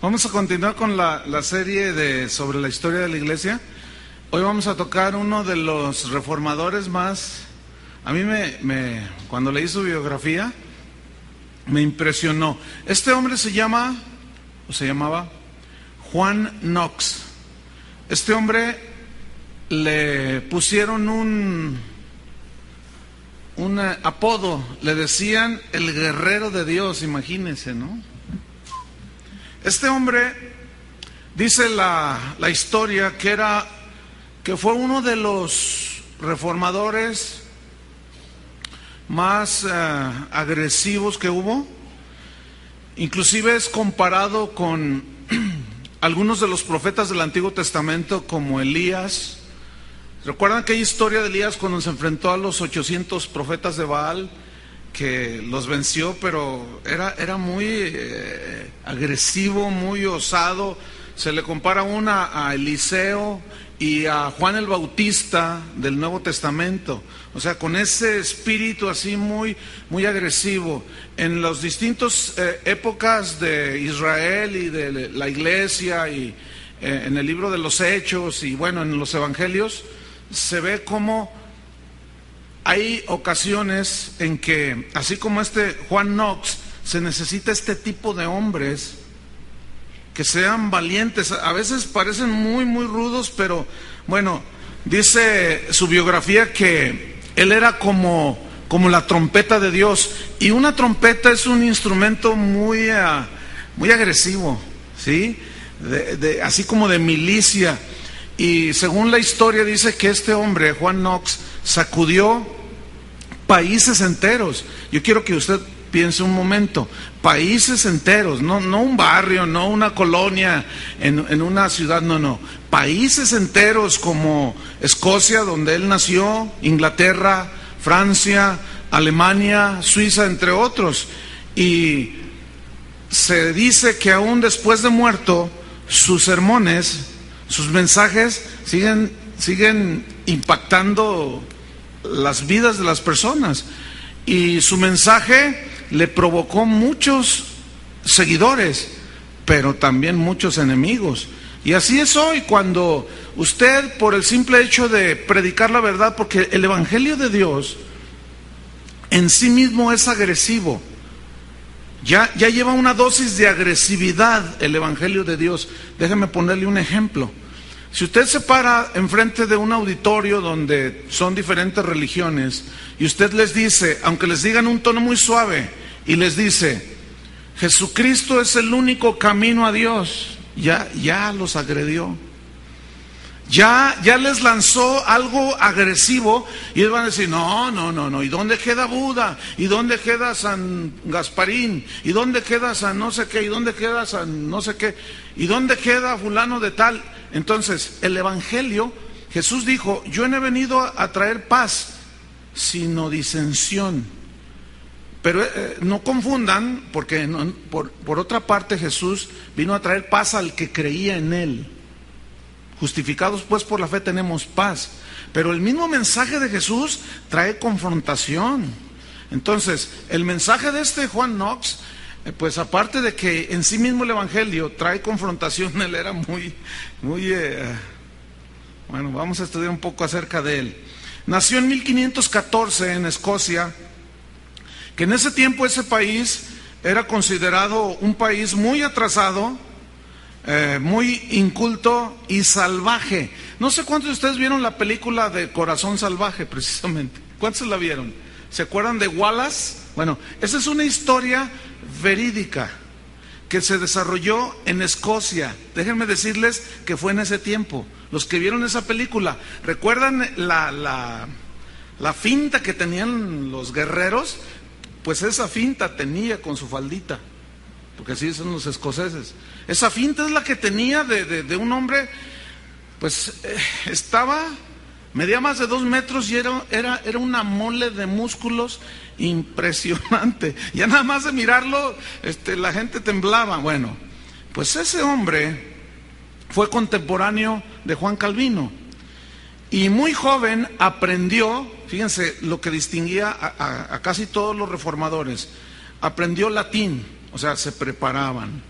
Vamos a continuar con la, serie de, sobre la historia de la iglesia. Hoy vamos a tocar uno de los reformadores más... A mí me, me, cuando leí su biografía, me impresionó. Este hombre se llama, o se llamaba, Juan Knox. Este hombre le pusieron un, un apodo, le decían el guerrero de Dios, imagínense, ¿no? Este hombre dice la, la historia que era que fue uno de los reformadores más uh, agresivos que hubo. Inclusive es comparado con algunos de los profetas del Antiguo Testamento como Elías. ¿Recuerdan aquella historia de Elías cuando se enfrentó a los 800 profetas de Baal? Que los venció, pero era, era muy eh, agresivo, muy osado. Se le compara una a Eliseo y a Juan el Bautista del Nuevo Testamento. O sea, con ese espíritu así muy, muy agresivo. En las distintas eh, épocas de Israel y de la iglesia y eh, en el libro de los Hechos y bueno, en los Evangelios, se ve como hay ocasiones en que, así como este Juan Knox, se necesita este tipo de hombres que sean valientes. A veces parecen muy, muy rudos, pero bueno, dice su biografía que él era como, como la trompeta de Dios. Y una trompeta es un instrumento muy, uh, muy agresivo, ¿sí? De, de, así como de milicia. Y según la historia dice que este hombre, Juan Knox, sacudió países enteros. Yo quiero que usted piense un momento, países enteros, no, no un barrio, no una colonia en, en, una ciudad, no, no, países enteros como Escocia, donde él nació, Inglaterra, Francia, Alemania, Suiza, entre otros. Y se dice que aún después de muerto, sus sermones, sus mensajes siguen, siguen impactando las vidas de las personas. Y su mensaje le provocó muchos seguidores, pero también muchos enemigos. Y así es hoy cuando usted, por el simple hecho de predicar la verdad, porque el Evangelio de Dios en sí mismo es agresivo, ya, ya lleva una dosis de agresividad el Evangelio de Dios. Déjeme ponerle un ejemplo. Si usted se para enfrente de un auditorio donde son diferentes religiones y usted les dice, aunque les digan un tono muy suave, y les dice, Jesucristo es el único camino a Dios, ya, ya los agredió. Ya, ya les lanzó algo agresivo y ellos van a decir, no, no, no, no, ¿y dónde queda Buda? ¿Y dónde queda San Gasparín? ¿Y dónde queda San no sé qué? ¿Y dónde queda San no sé qué? ¿Y dónde queda fulano de tal? Entonces, el Evangelio, Jesús dijo, yo no he venido a traer paz, sino disensión. Pero eh, no confundan, porque no, por otra parte Jesús vino a traer paz al que creía en Él. Justificados pues por la fe tenemos paz. Pero el mismo mensaje de Jesús trae confrontación. Entonces, el mensaje de este Juan Knox, eh, pues aparte de que en sí mismo el Evangelio trae confrontación, él era muy, muy, eh, bueno, vamos a estudiar un poco acerca de él. Nació en 1514 en Escocia, que en ese tiempo ese país era considerado un país muy atrasado, eh, muy inculto y salvaje. No sé cuántos de ustedes vieron la película de Corazón Salvaje, precisamente. ¿Cuántos la vieron? ¿Se acuerdan de Wallace? Bueno, esa es una historia verídica que se desarrolló en Escocia. Déjenme decirles que fue en ese tiempo. Los que vieron esa película, ¿recuerdan la, la, la finta que tenían los guerreros? Pues esa finta tenía con su faldita, porque así son los escoceses. Esa finta es la que tenía de, de, un hombre, pues eh, estaba, medía más de dos metros y era, era, era una mole de músculos impresionante. Ya nada más de mirarlo, este, la gente temblaba. Bueno, pues ese hombre fue contemporáneo de Juan Calvino y muy joven aprendió, fíjense lo que distinguía a casi todos los reformadores, aprendió latín, o sea, se preparaban.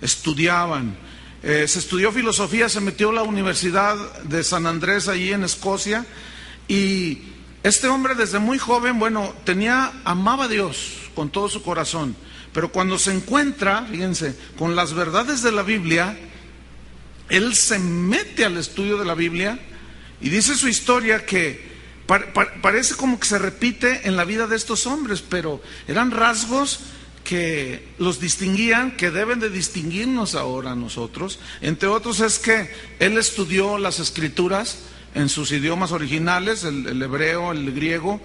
estudiaban. Eh, se estudió filosofía, se metió a la Universidad de San Andrés allí en Escocia y este hombre desde muy joven, bueno, tenía, amaba a Dios con todo su corazón, pero cuando se encuentra, fíjense, con las verdades de la Biblia, él se mete al estudio de la Biblia y dice su historia que parece como que se repite en la vida de estos hombres, pero eran rasgos que los distinguían, que deben de distinguirnos ahora nosotros. Entre otros es que él estudió las escrituras en sus idiomas originales, el, hebreo, el griego,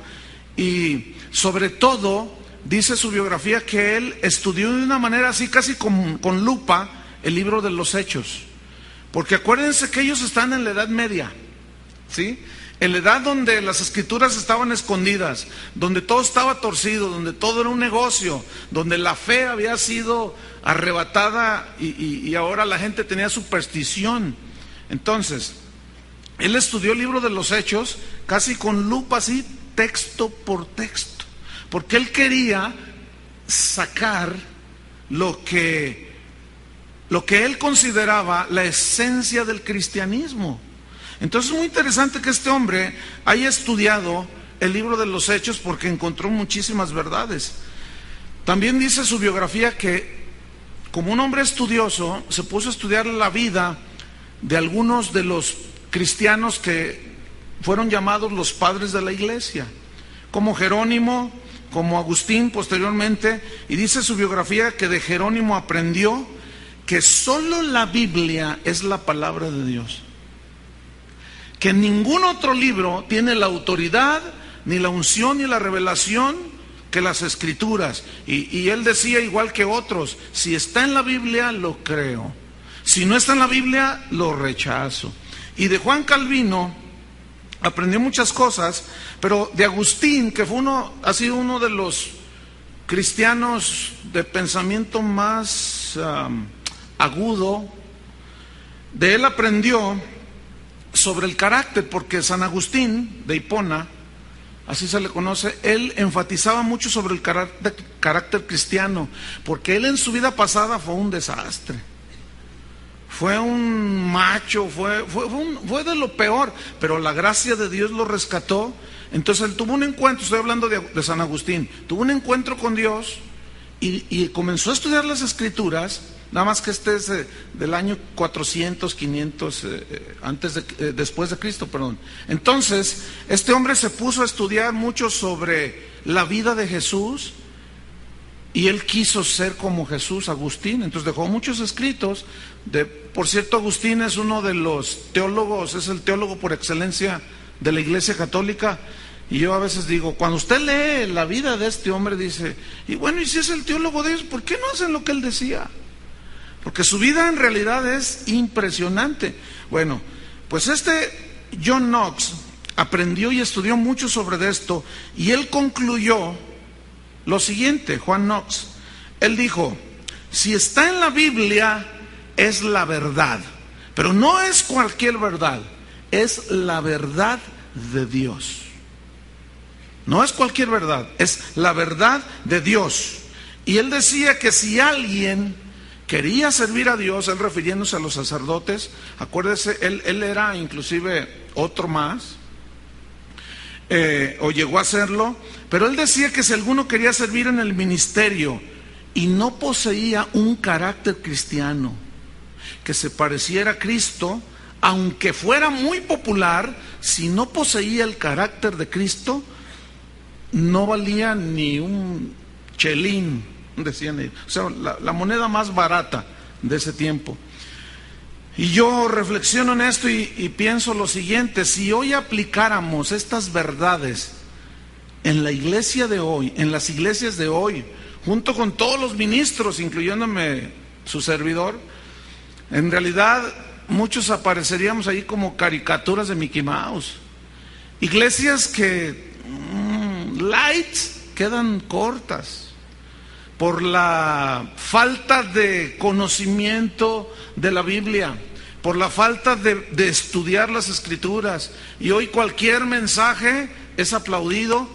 y sobre todo dice su biografía que él estudió de una manera así casi con, con lupa el libro de los hechos. Porque acuérdense que ellos están en la Edad Media, ¿sí? En la edad donde las escrituras estaban escondidas, donde todo estaba torcido, donde todo era un negocio, donde la fe había sido arrebatada y, ahora la gente tenía superstición. Entonces, él estudió el libro de los hechos casi con lupa así, texto por texto, porque él quería sacar lo que, lo que él consideraba la esencia del cristianismo. Entonces es muy interesante que este hombre haya estudiado el libro de los hechos porque encontró muchísimas verdades. También dice su biografía que como un hombre estudioso se puso a estudiar la vida de algunos de los cristianos que fueron llamados los padres de la iglesia, como Jerónimo, como Agustín posteriormente, y dice su biografía que de Jerónimo aprendió que solo la Biblia es la palabra de Dios que ningún otro libro tiene la autoridad, ni la unción, ni la revelación que las escrituras. Y, él decía igual que otros, si está en la Biblia, lo creo. Si no está en la Biblia, lo rechazo. Y de Juan Calvino aprendió muchas cosas, pero de Agustín, que fue uno, ha sido uno de los cristianos de pensamiento más agudo, de él aprendió sobre el carácter, porque San Agustín de Hipona, así se le conoce, él enfatizaba mucho sobre el carácter, cristiano, porque él en su vida pasada fue un desastre. Fue un macho, fue, fue, de lo peor, pero la gracia de Dios lo rescató. Entonces él tuvo un encuentro, estoy hablando de, San Agustín, tuvo un encuentro con Dios y comenzó a estudiar las escrituras Nada más que este es eh, del año 400, 500, eh, eh, antes de, después de Cristo, perdón. Entonces, este hombre se puso a estudiar mucho sobre la vida de Jesús y él quiso ser como Jesús, Agustín. Entonces dejó muchos escritos. De, por cierto, Agustín es uno de los teólogos, es el teólogo por excelencia de la Iglesia Católica. Y yo a veces digo, cuando usted lee la vida de este hombre, dice, y bueno, y si es el teólogo de ellos, ¿por qué no hacen lo que él decía? Porque su vida en realidad es impresionante. Bueno, pues este John Knox aprendió y estudió mucho sobre esto y él concluyó lo siguiente, Juan Knox. Él dijo, si está en la Biblia es la verdad, pero no es cualquier verdad, es la verdad de Dios. No es cualquier verdad, es la verdad de Dios. Y él decía que si alguien quería servir a Dios, él refiriéndose a los sacerdotes, acuérdese, él, era inclusive otro más, eh, o llegó a serlo, pero él decía que si alguno quería servir en el ministerio y no poseía un carácter cristiano que se pareciera a Cristo, aunque fuera muy popular, si no poseía el carácter de Cristo, no valía ni un chelín decían ellos. O sea, la, moneda más barata de ese tiempo. Y yo reflexiono en esto y, pienso lo siguiente, si hoy aplicáramos estas verdades en la iglesia de hoy, en las iglesias de hoy, junto con todos los ministros, incluyéndome su servidor, en realidad muchos apareceríamos ahí como caricaturas de Mickey Mouse. Iglesias que mm, lights quedan cortas por la falta de conocimiento de la Biblia, por la falta de, estudiar las escrituras. Y hoy cualquier mensaje es aplaudido,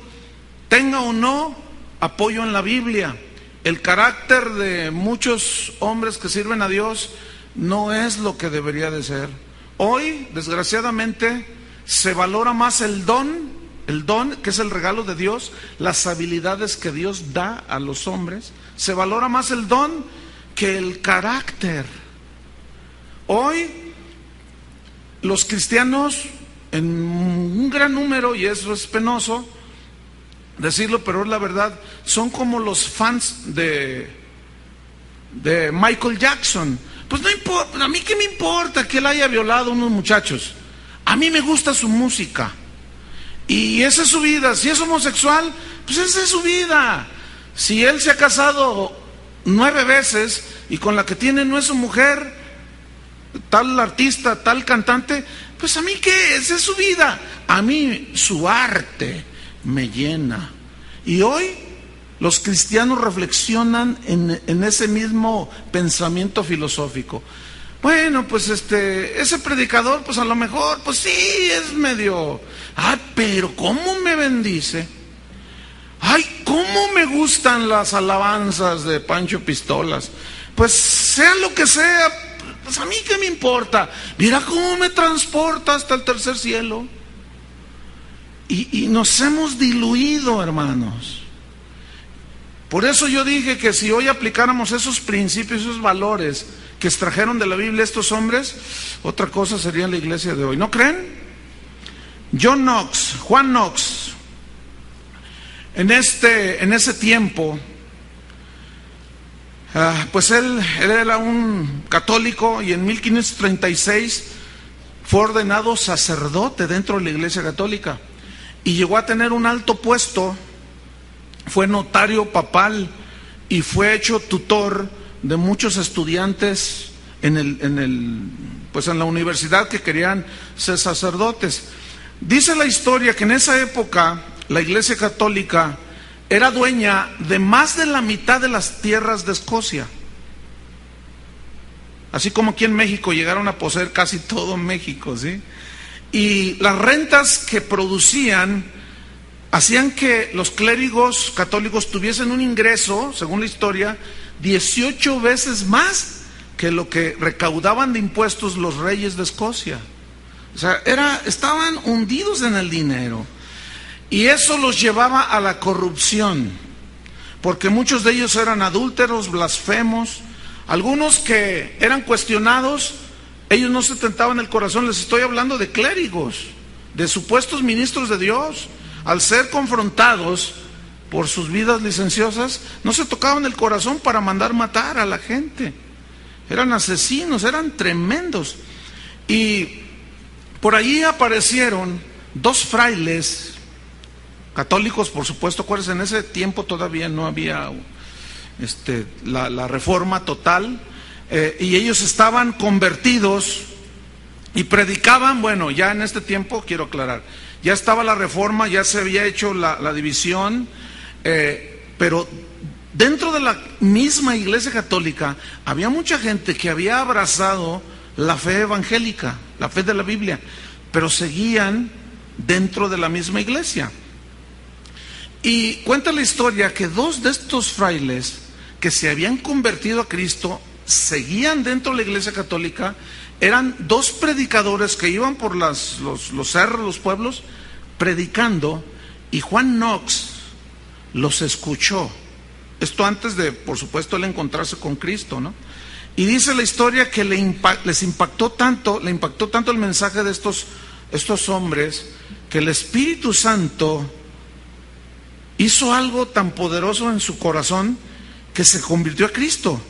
tenga o no apoyo en la Biblia. el carácter de muchos hombres que sirven a Dios no es lo que debería de ser. Hoy, desgraciadamente, se valora más el don, el don que es el regalo de Dios, las habilidades que Dios da a los hombres, se valora más el don que el carácter. Hoy los cristianos, en un gran número, y eso es penoso decirlo, pero es la verdad, son como los fans de, de Michael Jackson. Pues no importa, a mí qué me importa que él haya violado a unos muchachos. A mí me gusta su música. Y esa es su vida. Si es homosexual, pues esa es su vida. Si él se ha casado nueve veces y con la que tiene no es su mujer, tal artista, tal cantante, pues a mí qué, esa es su vida. A mí su arte me llena. Y hoy los cristianos reflexionan en, en, ese mismo pensamiento filosófico. Bueno, pues este, ese predicador, pues a lo mejor, pues sí, es medio, ah, pero ¿cómo me bendice? Ay, ¿cómo me gustan las alabanzas de Pancho Pistolas? Pues sea lo que sea, pues a mí qué me importa. Mira cómo me transporta hasta el tercer cielo. Y, y nos hemos diluido, hermanos. Por eso yo dije que si hoy aplicáramos esos principios, esos valores que extrajeron de la Biblia estos hombres, otra cosa sería la iglesia de hoy. ¿No creen? John Knox, Juan Knox, en, este, en ese tiempo, uh, pues él, él era un católico y en 1536 fue ordenado sacerdote dentro de la iglesia católica y llegó a tener un alto puesto, fue notario papal y fue hecho tutor de muchos estudiantes en, el, en, el, pues en la universidad que querían ser sacerdotes. Dice la historia que en esa época la Iglesia Católica era dueña de más de la mitad de las tierras de Escocia. Así como aquí en México llegaron a poseer casi todo México, ¿sí? Y las rentas que producían hacían que los clérigos católicos tuviesen un ingreso, según la historia, 18 veces más que lo que recaudaban de impuestos los reyes de Escocia. O sea, era, estaban hundidos en el dinero. Y eso los llevaba a la corrupción, porque muchos de ellos eran adúlteros, blasfemos, algunos que eran cuestionados, ellos no se tentaban el corazón, les estoy hablando de clérigos, de supuestos ministros de Dios, al ser confrontados por sus vidas licenciosas, no se tocaban el corazón para mandar matar a la gente. Eran asesinos, eran tremendos. Y por allí aparecieron dos frailes católicos, por supuesto, acuérdense, en ese tiempo todavía no había este, la, reforma total, eh, y ellos estaban convertidos y predicaban, bueno, ya en este tiempo, quiero aclarar, ya estaba la reforma, ya se había hecho la división, eh, pero dentro de la misma iglesia católica había mucha gente que había abrazado la fe evangélica, la fe de la Biblia, pero seguían dentro de la misma iglesia. Y cuenta la historia que dos de estos frailes que se habían convertido a Cristo seguían dentro de la iglesia católica, eran dos predicadores que iban por los, los cerros, los pueblos, predicando, y Juan Knox los escuchó. Esto antes de, por supuesto, él encontrarse con Cristo, ¿no? Y dice la historia que les impactó tanto, le impactó tanto el mensaje de estos, estos hombres, que el Espíritu Santo hizo algo tan poderoso en su corazón que se convirtió a Cristo.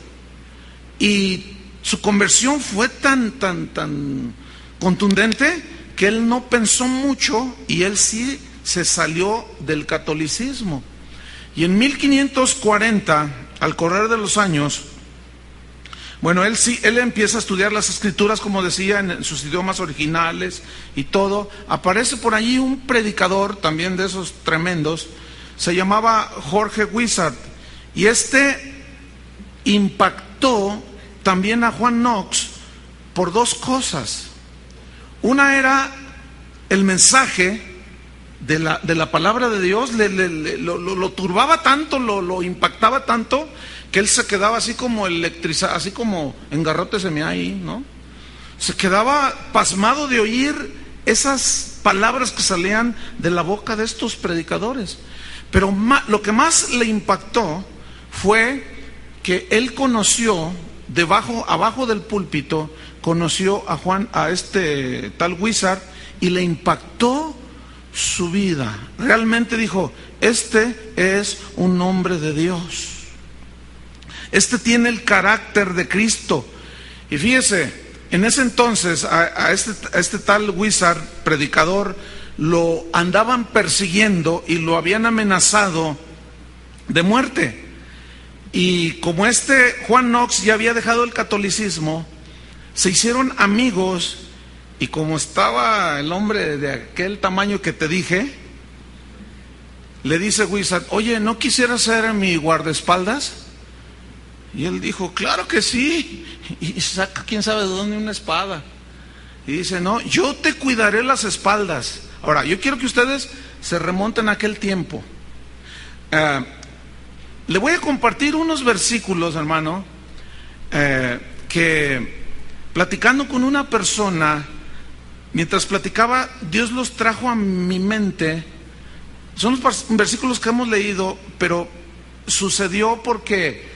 Y su conversión fue tan, tan, tan contundente que él no pensó mucho y él sí se salió del catolicismo. Y en 1540, al correr de los años, bueno, él sí, él empieza a estudiar las escrituras, como decía, en sus idiomas originales y todo. Aparece por allí un predicador, también de esos tremendos, se llamaba Jorge Wizard. Y este impactó también a Juan Knox por dos cosas. Una era el mensaje de la, de la palabra de Dios, le, lo, turbaba tanto, lo, impactaba tanto, que él se quedaba así como electrizado, así como en garrote se me ahí, ¿no? Se quedaba pasmado de oír esas palabras que salían de la boca de estos predicadores. Pero lo que más le impactó fue que él conoció debajo, abajo del púlpito, conoció a Juan, a este tal Wizard, y le impactó su vida. Realmente dijo, este es un hombre de Dios. Este tiene el carácter de Cristo. Y fíjese, en ese entonces a, este, a este tal Wizard, predicador, lo andaban persiguiendo y lo habían amenazado de muerte. Y como este Juan Knox ya había dejado el catolicismo, se hicieron amigos y como estaba el hombre de aquel tamaño que te dije, le dice Wizard, oye, ¿no quisiera ser mi guardaespaldas? Y él dijo, claro que sí. Y saca quién sabe de dónde una espada. Y dice, no, yo te cuidaré las espaldas. Ahora, yo quiero que ustedes se remonten a aquel tiempo. Eh, le voy a compartir unos versículos, hermano, eh, que platicando con una persona, mientras platicaba, Dios los trajo a mi mente. Son los versículos que hemos leído, pero sucedió porque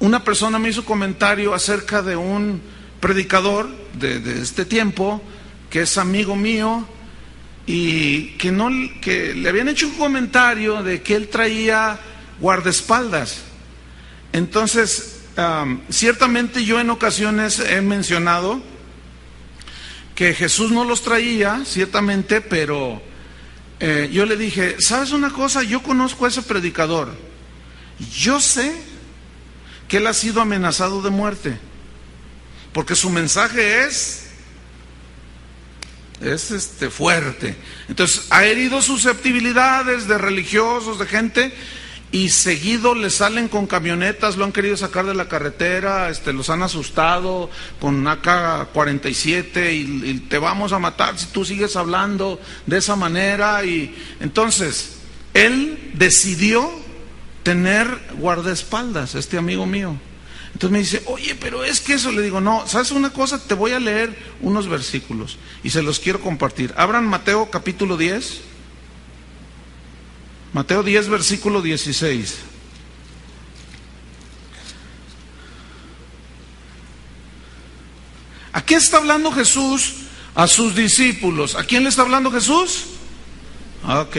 una persona me hizo comentario acerca de un predicador de, este tiempo, que es amigo mío, y que, no, que le habían hecho un comentario de que él traía guardaespaldas. Entonces, ciertamente yo en ocasiones he mencionado que Jesús no los traía, ciertamente, pero eh, yo le dije, ¿sabes una cosa? Yo conozco a ese predicador. Yo sé que él ha sido amenazado de muerte, porque su mensaje es es este fuerte. Entonces, ha herido susceptibilidades de religiosos, de gente, y seguido le salen con camionetas, lo han querido sacar de la carretera, este, los han asustado con AK-47 y, y, te vamos a matar si tú sigues hablando de esa manera. Y entonces, él decidió tener guardaespaldas, este amigo mío. Entonces me dice, oye, pero es que eso, le digo, no, ¿sabes una cosa? Te voy a leer unos versículos y se los quiero compartir. Abran Mateo capítulo 10. Mateo 10, versículo 16. ¿A quién está hablando Jesús? A sus discípulos. ¿A quién le está hablando Jesús? Ok.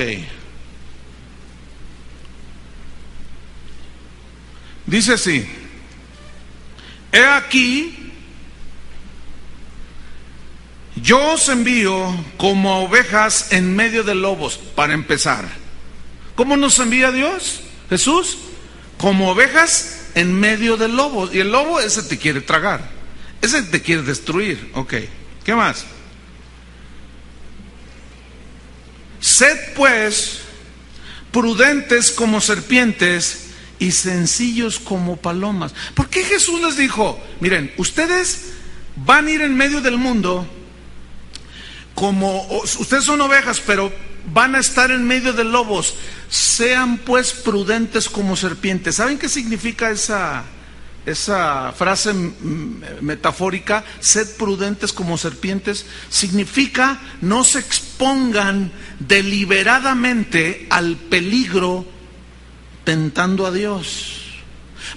Dice así. He aquí, yo os envío como ovejas en medio de lobos, para empezar. ¿Cómo nos envía Dios? Jesús, como ovejas en medio de lobos. Y el lobo ese te quiere tragar, ese te quiere destruir. Ok, ¿qué más? Sed pues prudentes como serpientes y sencillos como palomas. ¿Por qué Jesús les dijo, miren, ustedes van a ir en medio del mundo como, ustedes son ovejas, pero van a estar en medio de lobos, sean pues prudentes como serpientes. ¿Saben qué significa esa, esa frase metafórica, sed prudentes como serpientes, significa no se expongan deliberadamente al peligro tentando a Dios.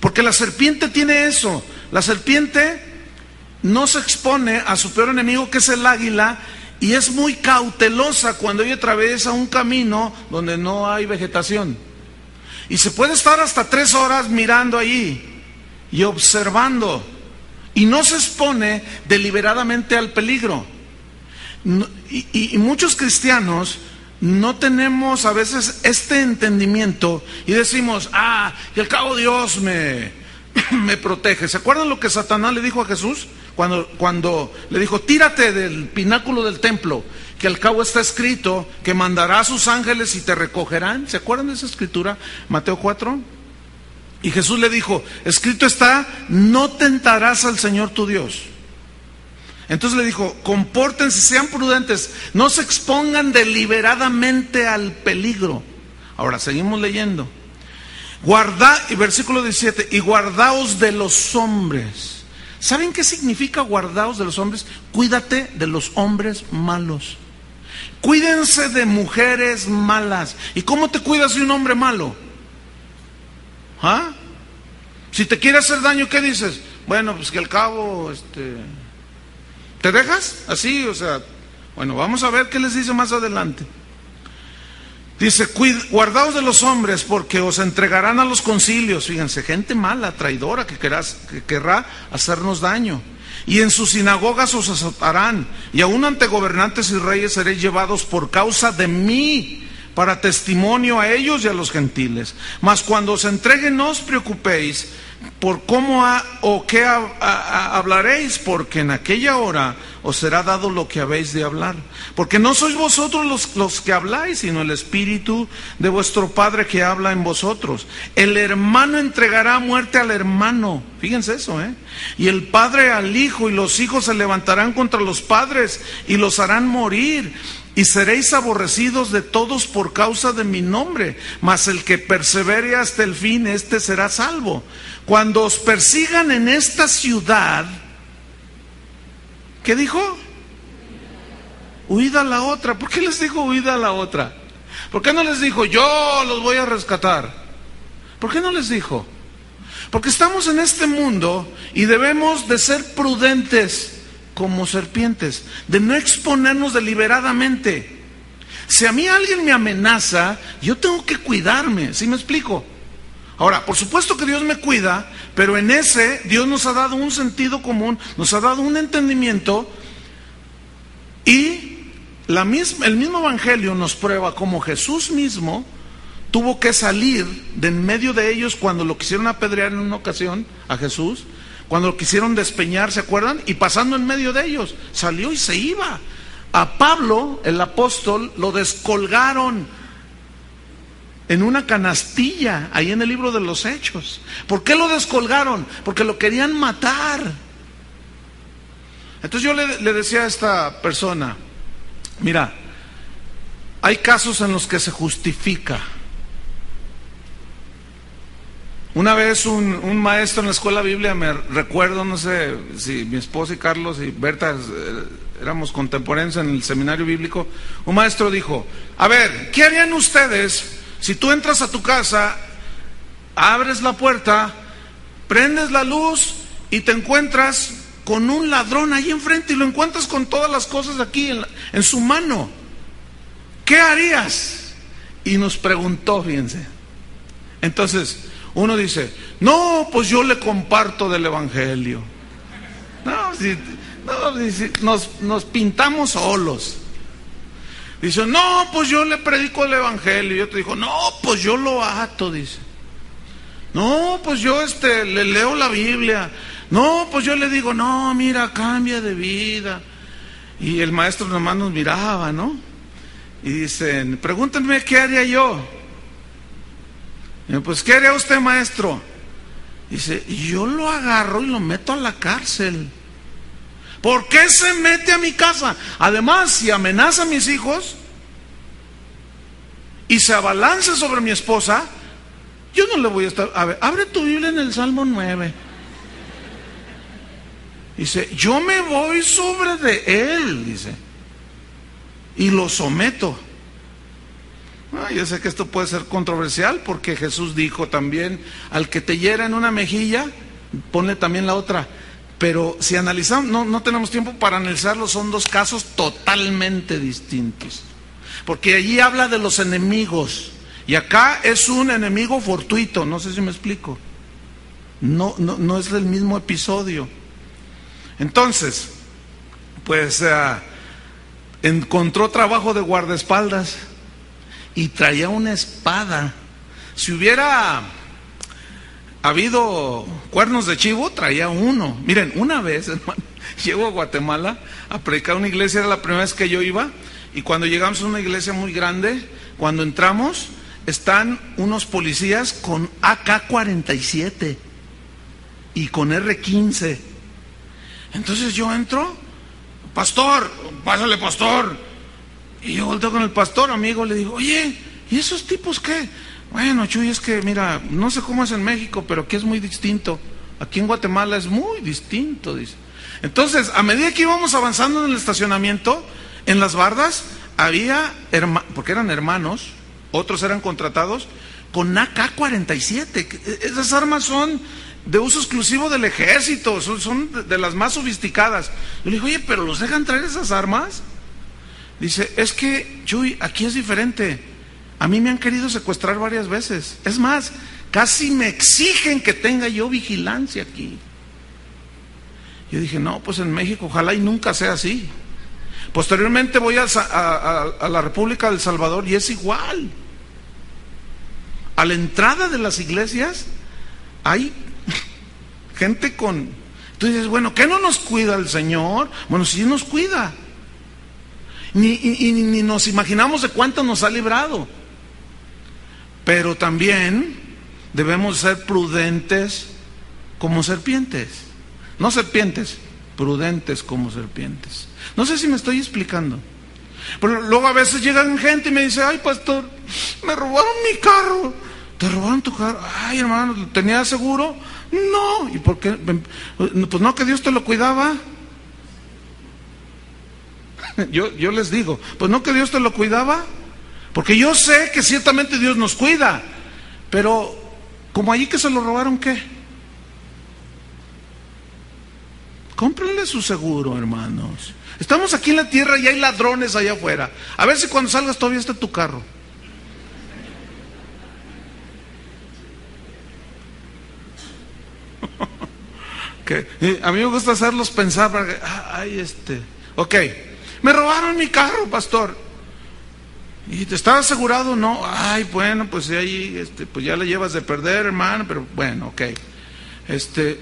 Porque la serpiente tiene eso. La serpiente no se expone a su peor enemigo, que es el águila, y es muy cautelosa cuando ella atraviesa un camino donde no hay vegetación. Y se puede estar hasta tres horas mirando allí y observando. Y no se expone deliberadamente al peligro. y, muchos cristianos no tenemos a veces este entendimiento y decimos, ah, y al cabo Dios me, me protege. ¿Se acuerdan lo que Satanás le dijo a Jesús? Cuando, le dijo, tírate del pináculo del templo, que al cabo está escrito que mandará a sus ángeles y te recogerán. ¿Se acuerdan de esa escritura? Mateo 4. Y Jesús le dijo, escrito está, no tentarás al Señor tu Dios. Entonces le dijo, compórtense, sean prudentes, no se expongan deliberadamente al peligro. Ahora, seguimos leyendo. Guarda, y versículo 17, y guardaos de los hombres. ¿Saben qué significa guardaos de los hombres? Cuídate de los hombres malos. Cuídense de mujeres malas. ¿Y cómo te cuidas de un hombre malo? ¿Ah? Si te quiere hacer daño, ¿qué dices? Bueno, pues que al cabo, este, ¿te dejas? Así, o sea, bueno, vamos a ver qué les dice más adelante. Dice, guardaos de los hombres porque os entregarán a los concilios. Fíjense, gente mala, traidora, que, que querrá hacernos daño. Y en sus sinagogas os azotarán. Y aún ante gobernantes y reyes seréis llevados por causa de mí, para testimonio a ellos y a los gentiles. Mas cuando os entreguen, no os preocupéis por cómo o qué hablaréis, porque en aquella hora os será dado lo que habéis de hablar. Porque no sois vosotros los, los, que habláis, sino el Espíritu de vuestro Padre que habla en vosotros. El hermano entregará muerte al hermano. Fíjense eso, ¿eh? Y el Padre al Hijo, y los hijos se levantarán contra los padres y los harán morir y seréis aborrecidos de todos por causa de mi nombre, mas el que persevere hasta el fin, éste será salvo. Cuando os persigan en esta ciudad, ¿qué dijo? Huid a la otra. ¿Por qué les dijo huid a la otra? ¿Por qué no les dijo yo los voy a rescatar? ¿Por qué no les dijo? Porque estamos en este mundo y debemos de ser prudentes como serpientes, de no exponernos deliberadamente. Si a mí alguien me amenaza, yo tengo que cuidarme, ¿sí me explico? Ahora, por supuesto que Dios me cuida, pero en ese Dios nos ha dado un sentido común, nos ha dado un entendimiento y la misma, el mismo Evangelio nos prueba como Jesús mismo tuvo que salir de en medio de ellos cuando lo quisieron apedrear en una ocasión a Jesús cuando quisieron despeñar, ¿se acuerdan? Y pasando en medio de ellos, salió y se iba. A Pablo, el apóstol, lo descolgaron en una canastilla, ahí en el libro de los Hechos. ¿Por qué lo descolgaron? Porque lo querían matar. Entonces yo le, decía a esta persona, mira, hay casos en los que se justifica una vez un, maestro en la escuela Biblia, me recuerdo, no sé si mi esposa y Carlos y Berta eh, éramos contemporáneos en el seminario bíblico, un maestro dijo, a ver, ¿qué harían ustedes si tú entras a tu casa, abres la puerta, prendes la luz y te encuentras con un ladrón ahí enfrente y lo encuentras con todas las cosas aquí en, en su mano? ¿Qué harías? Y nos preguntó, fíjense. Entonces, uno dice, no, pues yo le comparto del Evangelio. No, nos, nos pintamos solos. Dice, no, pues yo le predico el Evangelio. Y otro dijo, no, pues yo lo ato, dice. No, pues yo este, le leo la Biblia. No, pues yo le digo, no, mira, cambia de vida. Y el maestro nomás nos miraba, ¿no? Y dicen, pregúntenme qué haría yo pues, ¿qué haría usted, maestro? Dice, yo lo agarro y lo meto a la cárcel. ¿Por qué se mete a mi casa? Además, si amenaza a mis hijos y se abalanza sobre mi esposa, yo no le voy a estar... A ver, abre tu Biblia en el Salmo 9. Dice, yo me voy sobre de él, dice, y lo someto. Ah, yo sé que esto puede ser controversial porque Jesús dijo también, al que te hiera en una mejilla, ponle también la otra. Pero si analizamos, no, no tenemos tiempo para analizarlo, son dos casos totalmente distintos. Porque allí habla de los enemigos y acá es un enemigo fortuito, no sé si me explico. No, no, no es el mismo episodio. Entonces, pues eh, encontró trabajo de guardaespaldas y traía una espada. Si hubiera habido cuernos de chivo, traía uno. Miren, una vez, hermano, llego a Guatemala a predicar una iglesia, era la primera vez que yo iba, y cuando llegamos a una iglesia muy grande, cuando entramos, están unos policías con AK-47 y con R-15. Entonces yo entro pastor, pásale pastor. Y yo volteo con el pastor, amigo, le digo, oye, ¿y esos tipos qué? Bueno, Chuy, es que mira, no sé cómo es en México, pero aquí es muy distinto. Aquí en Guatemala es muy distinto, dice. Entonces, a medida que íbamos avanzando en el estacionamiento, en las bardas, había, porque eran hermanos, otros eran contratados, con AK-47. Esas armas son de uso exclusivo del ejército, son, de las más sofisticadas. Yo le digo, oye, pero ¿los dejan traer esas armas? Dice, es que, Chuy, aquí es diferente. A mí me han querido secuestrar varias veces. Es más, casi me exigen que tenga yo vigilancia aquí. Yo dije, no, pues en México ojalá y nunca sea así. Posteriormente voy a, la República del Salvador y es igual. A la entrada de las iglesias hay gente con... Tú dices, bueno, ¿qué no nos cuida el Señor? Bueno, sí nos cuida. Ni, ni nos imaginamos de cuánto nos ha librado. Pero también debemos ser prudentes como serpientes. No serpientes, prudentes como serpientes. No sé si me estoy explicando. Pero luego a veces llegan gente y me dice, ay pastor, me robaron mi carro. ¿Te robaron tu carro? Ay hermano, ¿tenía seguro? No. ¿Y por qué? Pues no, que Dios te lo cuidaba. Yo, yo les digo, pues no que Dios te lo cuidaba. Porque yo sé que ciertamente Dios nos cuida. Pero, como allí que se lo robaron, ¿qué? Cómprenle su seguro, hermanos. Estamos aquí en la tierra y hay ladrones allá afuera. A ver si cuando salgas todavía está tu carro. a mí me gusta hacerlos pensar para que, ah, ay, este, ok, me robaron mi carro, pastor. ¿Y te estaba asegurado? No, ay, bueno, pues ahí, este, pues ya le llevas de perder, hermano, pero bueno, ok. Este,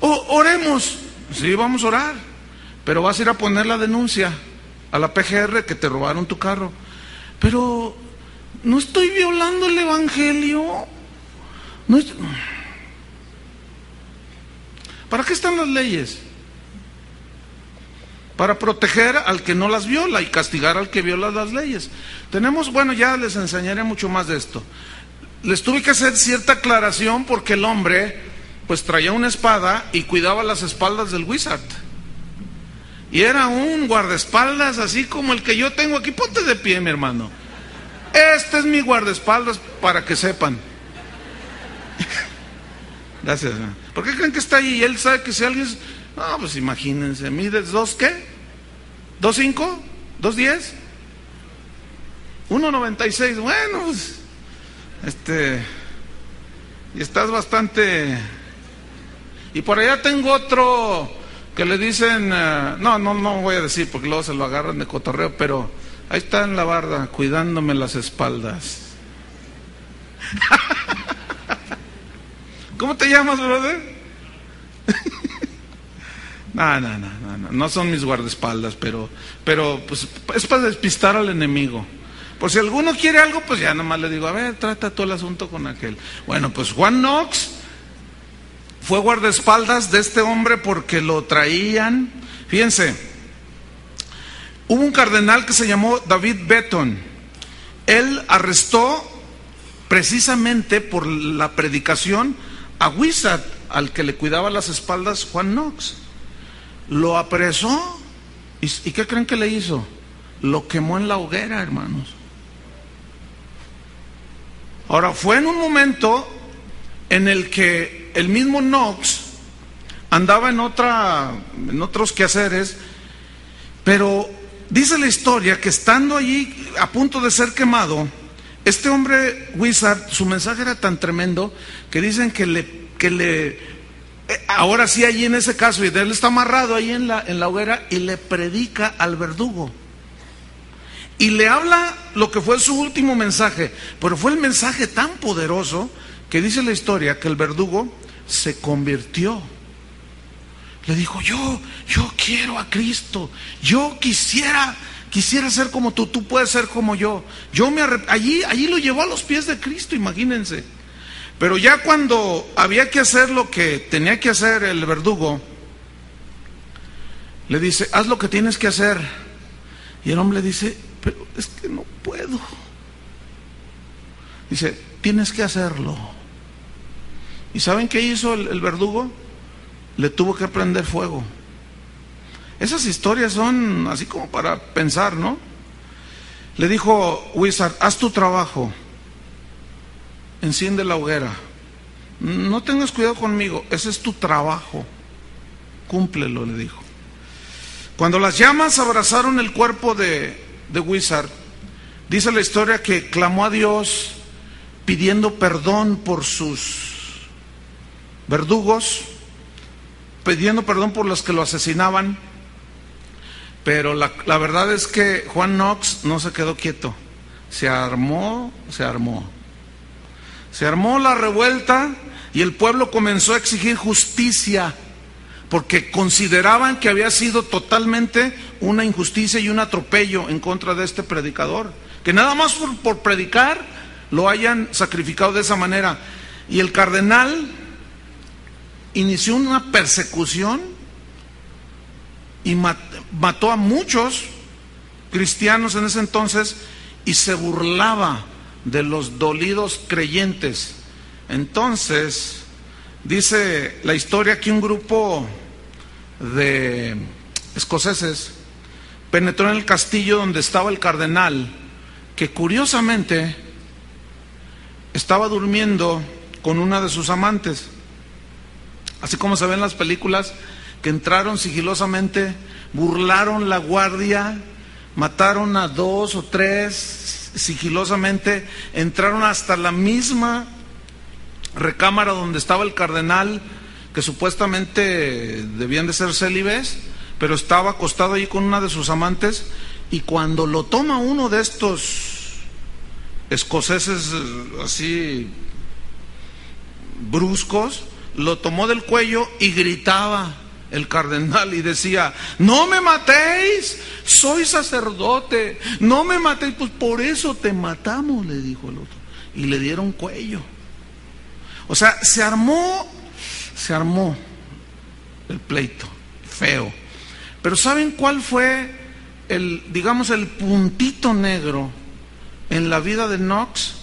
oremos, sí, vamos a orar, pero vas a ir a poner la denuncia a la PGR que te robaron tu carro. Pero no estoy violando el Evangelio. ¿Para qué están las leyes? Para proteger al que no las viola y castigar al que viola las leyes. Tenemos, bueno, ya les enseñaré mucho más de esto. Les tuve que hacer cierta aclaración porque el hombre pues traía una espada y cuidaba las espaldas del wizard. Y era un guardaespaldas así como el que yo tengo aquí. Ponte de pie, mi hermano. Este es mi guardaespaldas para que sepan. Gracias. ¿Por qué creen que está ahí? Él sabe que si alguien... No, pues imagínense, ¿mides dos qué? ¿Dos cinco? ¿Dos diez? Uno noventa y seis. Bueno, pues, este... Y estás bastante... Y por allá tengo otro que le dicen... Eh, no, no, no voy a decir porque luego se lo agarran de cotorreo, pero ahí está en la barda cuidándome las espaldas. ¿Cómo te llamas, brother? No, no, no, no, no, son mis guardaespaldas, pero, pero pues, es para despistar al enemigo. Por si alguno quiere algo, pues ya nomás le digo, a ver, trata todo el asunto con aquel. Bueno, pues Juan Knox fue guardaespaldas de este hombre porque lo traían. Fíjense, hubo un cardenal que se llamó David Beton. Él arrestó precisamente por la predicación a Wizard, al que le cuidaba las espaldas Juan Knox. Lo apresó. ¿Y, qué creen que le hizo? Lo quemó en la hoguera, hermanos. Ahora, fue en un momento en el que el mismo Knox andaba en, otra, en otros quehaceres, pero dice la historia que estando allí a punto de ser quemado, este hombre Wizard, su mensaje era tan tremendo que dicen que le, que le, ahora sí allí en ese caso, y él está amarrado ahí en la, en la hoguera y le predica al verdugo. Y le habla lo que fue su último mensaje, pero fue el mensaje tan poderoso que dice la historia que el verdugo se convirtió. Le dijo, yo, yo quiero a Cristo, yo quisiera quisiera ser como tú, tú puedes ser como yo. Yo me allí, allí lo llevó a los pies de Cristo, imagínense. Pero ya cuando había que hacer lo que tenía que hacer el verdugo, le dice, haz lo que tienes que hacer. Y el hombre dice, pero es que no puedo. Dice, tienes que hacerlo. ¿Y saben qué hizo el, el verdugo? Le tuvo que prender fuego. Esas historias son así como para pensar, ¿no? Le dijo Wizard, haz tu trabajo, enciende la hoguera. No tengas cuidado conmigo, ese es tu trabajo. Cúmplelo, le dijo. Cuando las llamas abrazaron el cuerpo de, de Wizard, dice la historia que clamó a Dios pidiendo perdón por sus verdugos, pidiendo perdón por los que lo asesinaban. Pero la, la, verdad es que Juan Knox no se quedó quieto. Se armó, se armó. Se armó la revuelta y el pueblo comenzó a exigir justicia porque consideraban que había sido totalmente una injusticia y un atropello en contra de este predicador. Que nada más por, predicar lo hayan sacrificado de esa manera. Y el cardenal inició una persecución y mató a muchos cristianos en ese entonces y se burlaba de los dolidos creyentes. Entonces, dice la historia que un grupo de escoceses penetró en el castillo donde estaba el cardenal, que curiosamente estaba durmiendo con una de sus amantes. Así como se ven en las películas, que entraron sigilosamente, burlaron la guardia, mataron a dos o tres sigilosamente, entraron hasta la misma recámara donde estaba el cardenal, que supuestamente debían de ser célibes, pero estaba acostado allí con una de sus amantes, y cuando lo toma uno de estos escoceses así bruscos, lo tomó del cuello y gritaba el cardenal y decía, no me matéis, soy sacerdote, no me matéis, pues por eso te matamos, le dijo el otro. Y le dieron cuello. O sea, se armó, se armó el pleito, feo. Pero ¿saben cuál fue el, digamos, el puntito negro en la vida de Knox?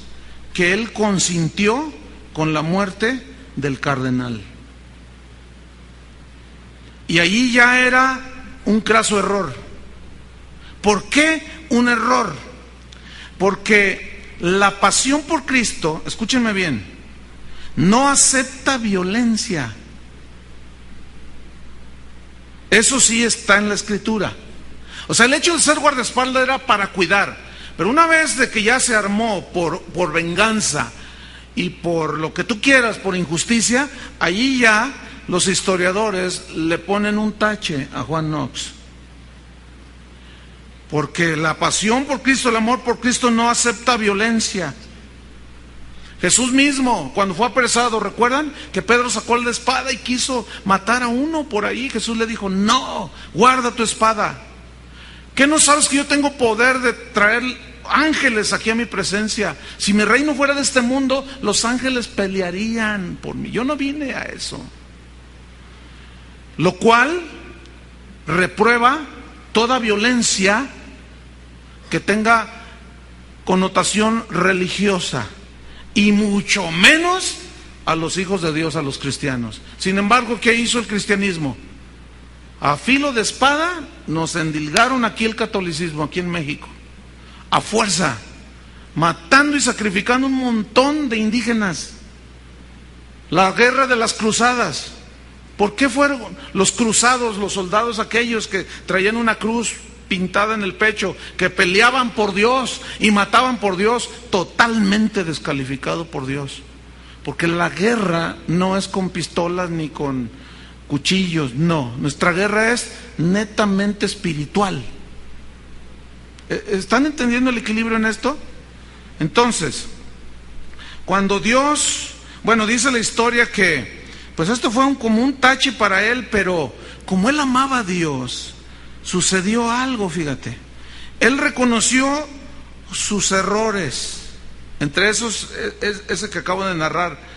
Que él consintió con la muerte del cardenal. Y allí ya era un craso error. ¿Por qué un error? Porque la pasión por Cristo, escúchenme bien, no acepta violencia. Eso sí está en la escritura. O sea, el hecho de ser guardaespaldas era para cuidar. Pero una vez de que ya se armó por, por venganza y por lo que tú quieras, por injusticia, allí ya los historiadores le ponen un tache a Juan Knox. Porque la pasión por Cristo, el amor por Cristo no acepta violencia. Jesús mismo, cuando fue apresado, ¿recuerdan? Que Pedro sacó la espada y quiso matar a uno por ahí. Jesús le dijo, no, guarda tu espada. ¿Qué no sabes que yo tengo poder de traer ángeles aquí a mi presencia? Si mi reino fuera de este mundo, los ángeles pelearían por mí. Yo no vine a eso. Lo cual reprueba toda violencia que tenga connotación religiosa y mucho menos a los hijos de Dios, a los cristianos. Sin embargo, ¿qué hizo el cristianismo? A filo de espada nos endilgaron aquí el catolicismo, aquí en México, a fuerza, matando y sacrificando un montón de indígenas. La guerra de las cruzadas. ¿Por qué fueron los cruzados, los soldados aquellos que traían una cruz pintada en el pecho, que peleaban por Dios y mataban por Dios, totalmente descalificado por Dios? Porque la guerra no es con pistolas ni con cuchillos, no. Nuestra guerra es netamente espiritual. ¿E-, ¿Están entendiendo el equilibrio en esto? Entonces, cuando Dios, bueno, dice la historia que, pues esto fue un, como un tache para él, pero como él amaba a Dios, sucedió algo, fíjate. Él reconoció sus errores, entre esos, es, ese que acabo de narrar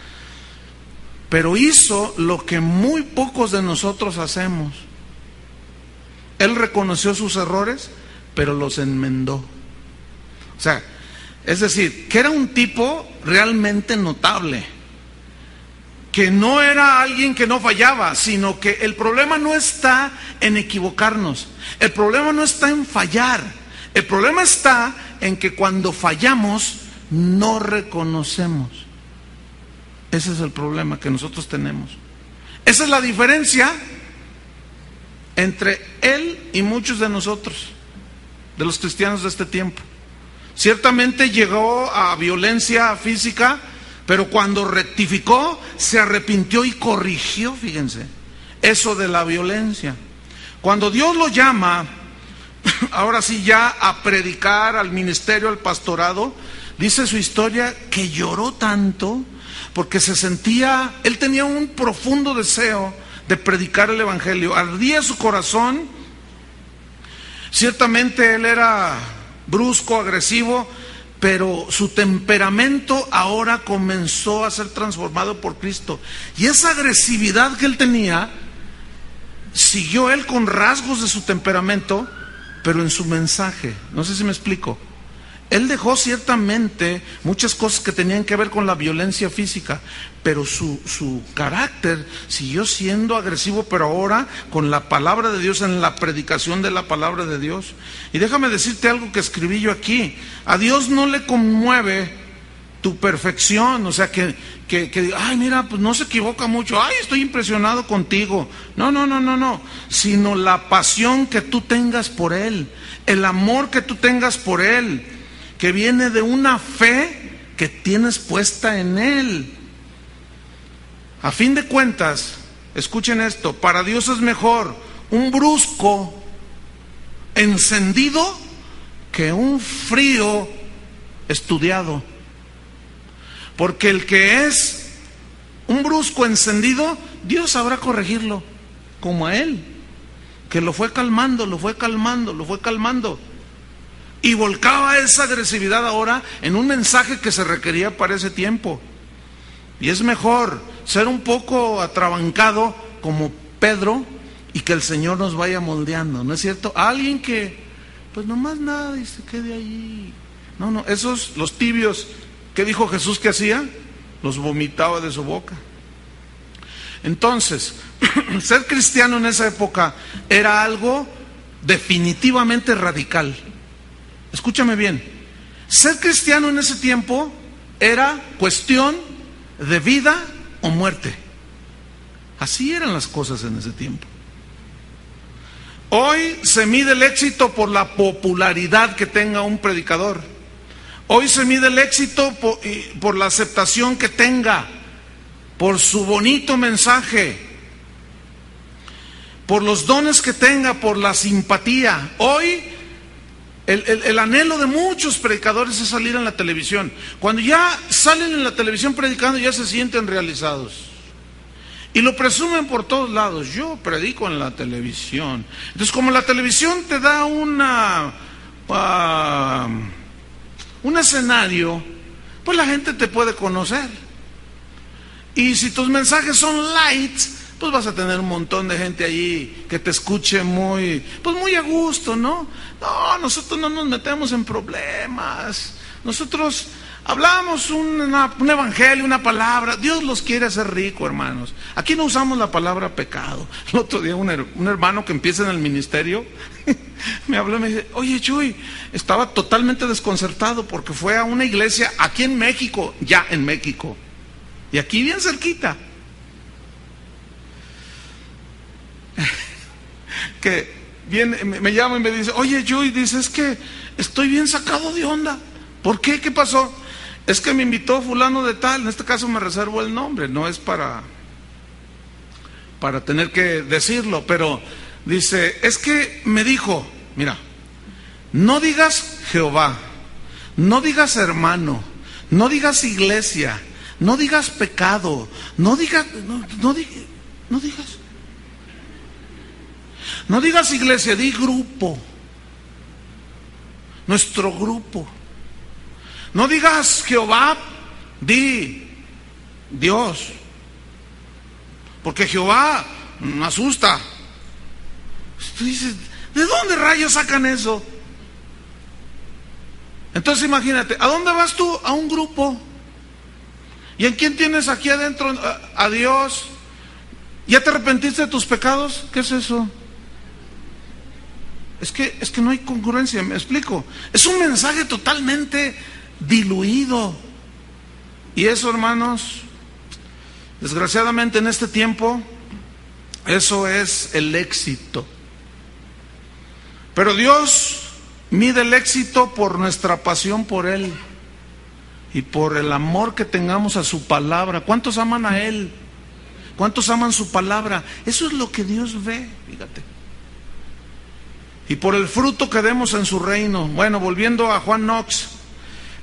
pero hizo lo que muy pocos de nosotros hacemos. Él reconoció sus errores, pero los enmendó. O sea, es decir, que era un tipo realmente notable, que no era alguien que no fallaba, sino que el problema no está en equivocarnos, el problema no está en fallar, el problema está en que cuando fallamos no reconocemos. Ese es el problema que nosotros tenemos. Esa es la diferencia entre él y muchos de nosotros, de los cristianos de este tiempo. Ciertamente llegó a violencia física, pero cuando rectificó, se arrepintió y corrigió, fíjense, eso de la violencia. Cuando Dios lo llama, ahora sí ya a predicar al ministerio, al pastorado, dice su historia que lloró tanto porque se sentía, él tenía un profundo deseo de predicar el Evangelio, ardía su corazón, ciertamente él era brusco, agresivo, pero su temperamento ahora comenzó a ser transformado por Cristo. Y esa agresividad que él tenía, siguió él con rasgos de su temperamento, pero en su mensaje. No sé si me explico. Él dejó ciertamente muchas cosas que tenían que ver con la violencia física, pero su, su, carácter siguió siendo agresivo, pero ahora con la palabra de Dios, en la predicación de la palabra de Dios. Y déjame decirte algo que escribí yo aquí. A Dios no le conmueve tu perfección, o sea, que, que, que, ay, mira, pues no se equivoca mucho, ay, estoy impresionado contigo. No, no, no, no, no, sino la pasión que tú tengas por Él, el amor que tú tengas por Él que viene de una fe que tienes puesta en Él. A fin de cuentas, escuchen esto, para Dios es mejor un brusco encendido que un frío estudiado. Porque el que es un brusco encendido, Dios sabrá corregirlo, como a él, que lo fue calmando, lo fue calmando, lo fue calmando y volcaba esa agresividad ahora en un mensaje que se requería para ese tiempo. Y es mejor ser un poco atrabancado como Pedro y que el Señor nos vaya moldeando, ¿no es cierto? Alguien que, pues nomás nada y se quede ahí. No, no, esos, los tibios, ¿qué dijo Jesús que hacía? Los vomitaba de su boca. Entonces, ser cristiano en esa época era algo definitivamente radical. Escúchame bien, ser cristiano en ese tiempo era cuestión de vida o muerte. Así eran las cosas en ese tiempo. Hoy se mide el éxito por la popularidad que tenga un predicador. Hoy se mide el éxito por, la aceptación que tenga, por su bonito mensaje, por los dones que tenga, por la simpatía. Hoy el, anhelo de muchos predicadores es salir en la televisión. Cuando ya salen en la televisión predicando, ya se sienten realizados. Y lo presumen por todos lados. Yo predico en la televisión. Entonces, como la televisión te da una, uh, un escenario, pues la gente te puede conocer. Y si tus mensajes son light, pues vas a tener un montón de gente allí que te escuche muy, pues muy a gusto, ¿no? No, nosotros no nos metemos en problemas. Nosotros hablamos un, un evangelio, una palabra. Dios los quiere hacer rico, hermanos. Aquí no usamos la palabra pecado. El otro día un, un hermano que empieza en el ministerio me habló y me dice, oye Chuy, estaba totalmente desconcertado porque fue a una iglesia aquí en México, ya en México. Y aquí bien cerquita. que viene, me llama y me dice, oye Joy, dice, es que estoy bien sacado de onda. ¿Por qué? ¿Qué pasó? Es que me invitó fulano de tal, en este caso me reservo el nombre, no es para, para tener que decirlo, pero dice, es que me dijo, mira, no digas Jehová, no digas hermano, no digas iglesia, no digas pecado, no digas, no digas no digas iglesia, di grupo. Nuestro grupo. No digas Jehová, di Dios. Porque Jehová me asusta. Tú dices, ¿De dónde rayos sacan eso? Entonces imagínate, ¿a dónde vas tú? A un grupo. ¿Y en quién tienes aquí adentro? A, Dios. ¿Ya te arrepentiste de tus pecados? ¿Qué es eso? Es que, es que no hay congruencia, me explico. Es un mensaje totalmente diluido. Y eso, hermanos, desgraciadamente en este tiempo, eso es el éxito. Pero Dios mide el éxito por nuestra pasión por Él y por el amor que tengamos a su palabra. ¿Cuántos aman a Él? ¿Cuántos aman su palabra? Eso es lo que Dios ve, fíjate. Y por el fruto que demos en su reino. Bueno, volviendo a Juan Knox,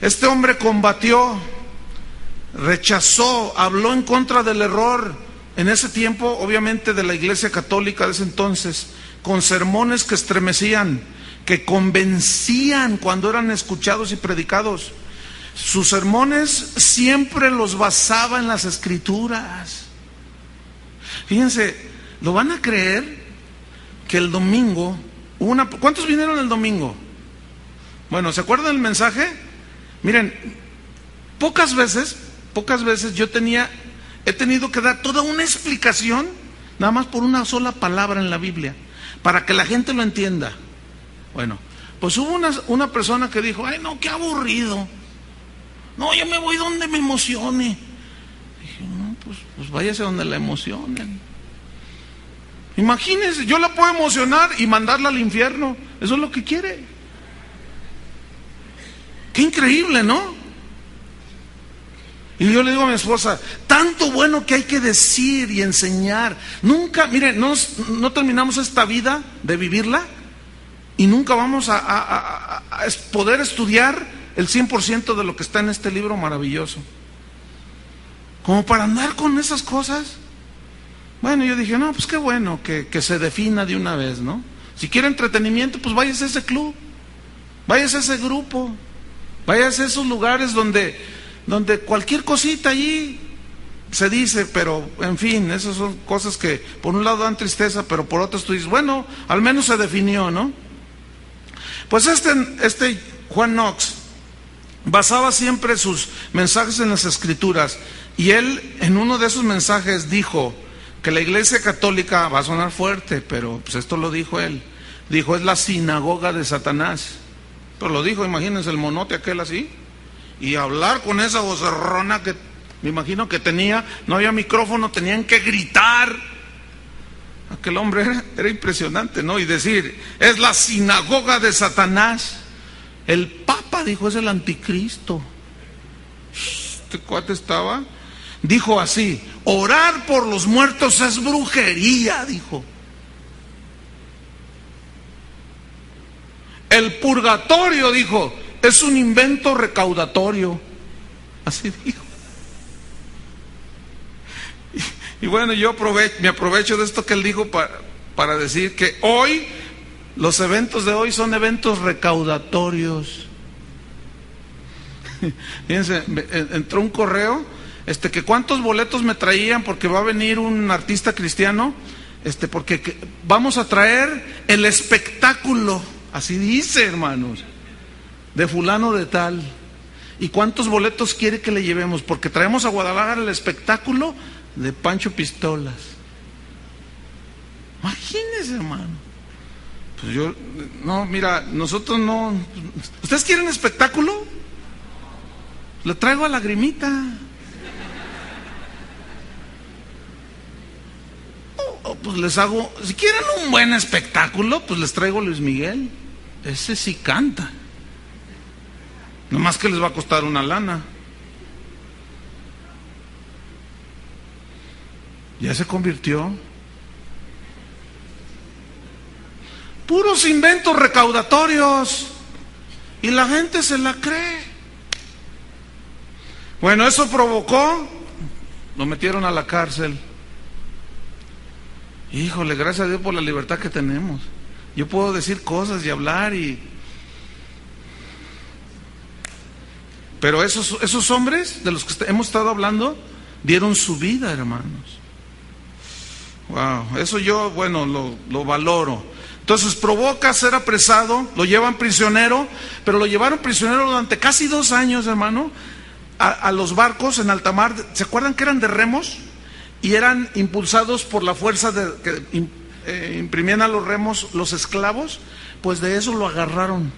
este hombre combatió, rechazó, habló en contra del error en ese tiempo, obviamente, de la iglesia católica de ese entonces, con sermones que estremecían, que convencían cuando eran escuchados y predicados. Sus sermones siempre los basaba en las escrituras. Fíjense, ¿lo van a creer que el domingo, una, ¿cuántos vinieron el domingo? Bueno, ¿se acuerdan del mensaje? Miren, pocas veces, pocas veces yo tenía, he tenido que dar toda una explicación, nada más por una sola palabra en la Biblia, para que la gente lo entienda. Bueno, pues hubo una, una persona que dijo, ay no, qué aburrido. No, yo me voy donde me emocione. Dije, no, pues, pues váyase donde la emocionen. Imagínense, yo la puedo emocionar y mandarla al infierno. Eso es lo que quiere. Qué increíble, ¿no? Y yo le digo a mi esposa, tanto bueno que hay que decir y enseñar. Nunca, mire, no, no terminamos esta vida de vivirla y nunca vamos a, poder estudiar el 100% de lo que está en este libro maravilloso. Como para andar con esas cosas. Bueno, yo dije, no, pues qué bueno que, que se defina de una vez, ¿no? Si quiere entretenimiento, pues váyase a ese club, váyase a ese grupo, váyase a esos lugares donde, donde cualquier cosita allí se dice, pero en fin, esas son cosas que por un lado dan tristeza, pero por otro tú dices, bueno, al menos se definió, ¿no? Pues este, este Juan Knox basaba siempre sus mensajes en las escrituras y él en uno de esos mensajes dijo que la iglesia católica va a sonar fuerte, pero pues esto lo dijo él, dijo es la sinagoga de Satanás. Pero lo dijo, imagínense el monote aquel así y hablar con esa vocerrona que me imagino que tenía, no había micrófono, tenían que gritar Aquel hombre era, impresionante, ¿no? Y decir, es la sinagoga de Satanás. El Papa dijo, es el anticristo. Este cuate estaba. Dijo así, orar por los muertos es brujería, dijo. El purgatorio, dijo, es un invento recaudatorio. Así dijo. Y bueno, yo me aprovecho de esto que él dijo para, para decir que hoy, los eventos de hoy son eventos recaudatorios. Fíjense, entró un correo, este, que cuántos boletos me traían porque va a venir un artista cristiano, este, porque vamos a traer el espectáculo, así dice hermanos, de fulano de tal. ¿Y cuántos boletos quiere que le llevemos? Porque traemos a Guadalajara el espectáculo de Pancho Pistolas. Imagínese, hermano. Pues yo, no, mira, nosotros no. ¿Ustedes quieren espectáculo? Le traigo a lagrimita. O, pues les hago, si quieren un buen espectáculo, pues les traigo Luis Miguel. Ese sí canta. Nomás que les va a costar una lana. ya se convirtió. Puros inventos recaudatorios. Y la gente se la cree. Bueno, eso provocó, lo metieron a la cárcel. Híjole, gracias a Dios por la libertad que tenemos. Yo puedo decir cosas y hablar y... Pero esos, esos hombres de los que hemos estado hablando dieron su vida, hermanos. Wow, eso yo, bueno, lo, valoro. Entonces provoca ser apresado, lo llevan prisionero, pero lo llevaron prisionero durante casi dos años, hermano, a, los barcos en alta mar. ¿Se acuerdan que eran de remos? Y eran impulsados por la fuerza de, que eh, imprimían a los remos los esclavos. Pues de eso lo agarraron.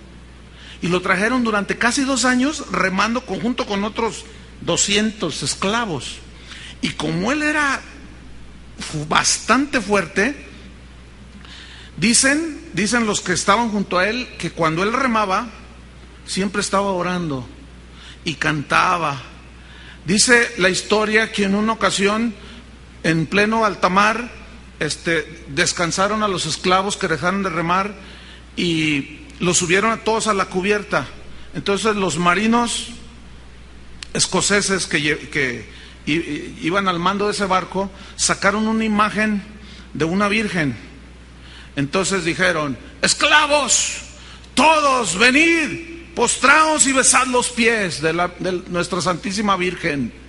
Y lo trajeron durante casi dos años remando conjunto con otros 200 esclavos. Y como él era bastante fuerte, dicen, dicen los que estaban junto a él, que cuando él remaba, siempre estaba orando y cantaba. Dice la historia que en una ocasión, en pleno altamar, este, descansaron a los esclavos que dejaron de remar y los subieron a todos a la cubierta. Entonces los marinos escoceses que, iban al mando de ese barco, sacaron una imagen de una virgen. Entonces dijeron, esclavos, todos, venid, postraos y besad los pies de, la, de nuestra Santísima Virgen.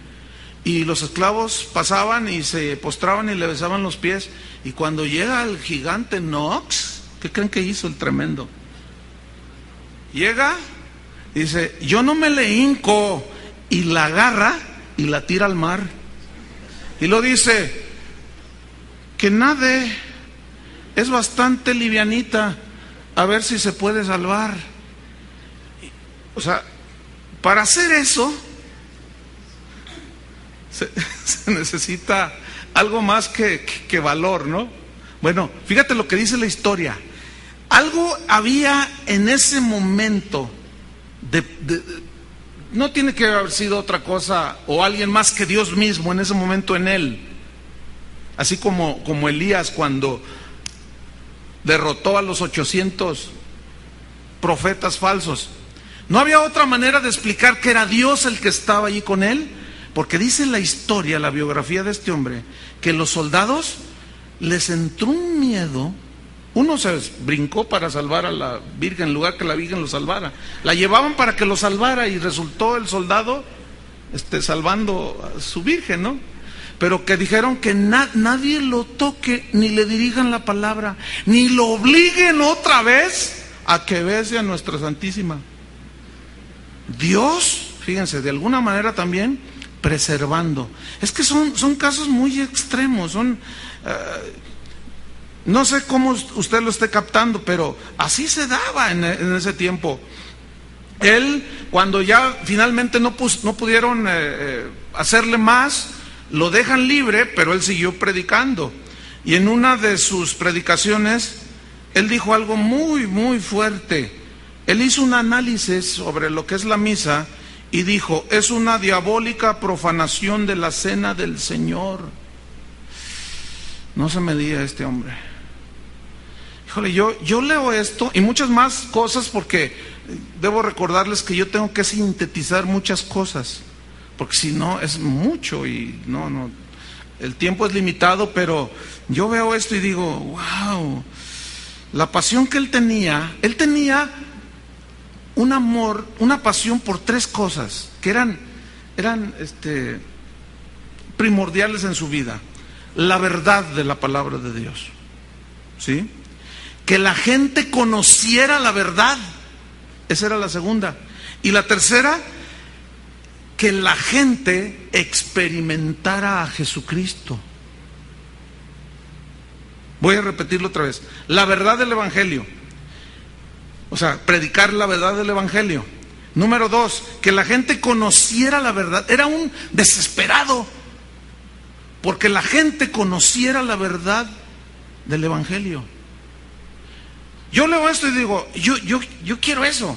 Y los esclavos pasaban y se postraban y le besaban los pies. Y cuando llega el gigante Nox, ¿qué creen que hizo el tremendo? Llega, dice, yo no me le hinco, y la agarra y la tira al mar. Y lo dice, que nade, es bastante livianita, a ver si se puede salvar. O sea, para hacer eso se, necesita algo más que, valor, ¿no? Bueno, fíjate lo que dice la historia. Algo había en ese momento no tiene que haber sido otra cosa o alguien más que Dios mismo en ese momento en él. Así como, como Elías cuando derrotó a los 800 profetas falsos. No había otra manera de explicar que era Dios el que estaba allí con él, porque dice la historia, la biografía de este hombre, que los soldados les entró un miedo uno se brincó para salvar a la Virgen en lugar que la Virgen lo salvara. La llevaban para que lo salvara y resultó el soldado este, salvando a su Virgen, ¿no? Pero que dijeron que nadie lo toque, ni le dirijan la palabra, ni lo obliguen otra vez a que bese a nuestra Santísima. Dios, fíjense, de alguna manera también preservando. Es que son, son casos muy extremos, son... Eh, no sé cómo usted lo esté captando, pero así se daba en, ese tiempo. Él, cuando ya finalmente no, pudieron eh, eh, hacerle más, lo dejan libre, pero él siguió predicando. Y en una de sus predicaciones, él dijo algo muy, muy fuerte. Él hizo un análisis sobre lo que es la misa y dijo, es una diabólica profanación de la cena del Señor. No se me diga este hombre yo, yo leo esto y muchas más cosas porque debo recordarles que yo tengo que sintetizar muchas cosas, porque si no es mucho y no, no, el tiempo es limitado, pero yo veo esto y digo, wow, la pasión que él tenía, él tenía un amor, una pasión por tres cosas que eran, eran este, primordiales en su vida. La verdad de la palabra de Dios. ¿Sí? que la gente conociera la verdad. Esa era la segunda. Y la tercera, que la gente experimentara a Jesucristo. Voy a repetirlo otra vez. La verdad del Evangelio. O sea, predicar la verdad del Evangelio. Número dos, que la gente conociera la verdad. Era un desesperado. Porque la gente conociera la verdad del Evangelio. Yo leo esto y digo, yo, yo, yo quiero eso.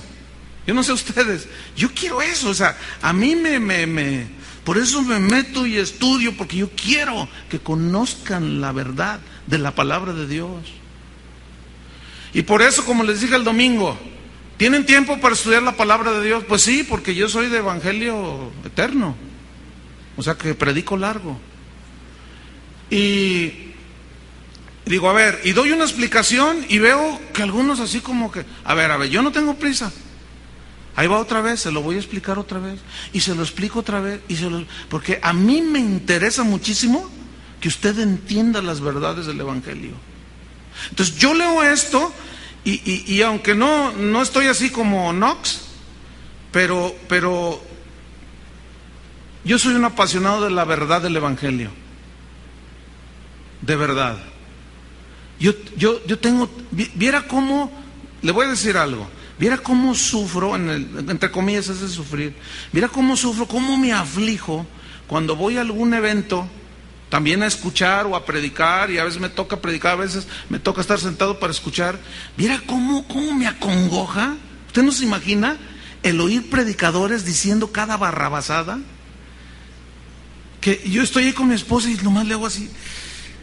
Yo no sé ustedes, yo quiero eso. O sea, a mí me, me, me, por eso me meto y estudio, porque yo quiero que conozcan la verdad de la palabra de Dios. Y por eso, como les dije el domingo, ¿tienen tiempo para estudiar la palabra de Dios? Pues sí, porque yo soy de evangelio eterno. O sea que predico largo. Y digo, a ver, y doy una explicación y veo que algunos así como que, a ver, a ver, yo no tengo prisa. Ahí va otra vez, se lo voy a explicar otra vez y se lo explico otra vez y se lo porque a mí me interesa muchísimo que usted entienda las verdades del evangelio. Entonces yo leo esto y, aunque no, no estoy así como Knox, pero, pero yo soy un apasionado de la verdad del Evangelio. De verdad. Yo, yo, yo tengo, viera cómo, le voy a decir algo, viera cómo sufro, en el, entre comillas es de sufrir, viera cómo sufro, cómo me aflijo cuando voy a algún evento, también a escuchar o a predicar, y a veces me toca predicar, a veces me toca estar sentado para escuchar, viera cómo, cómo me acongoja, usted no se imagina el oír predicadores diciendo cada barrabasada, que yo estoy ahí con mi esposa y nomás le hago así,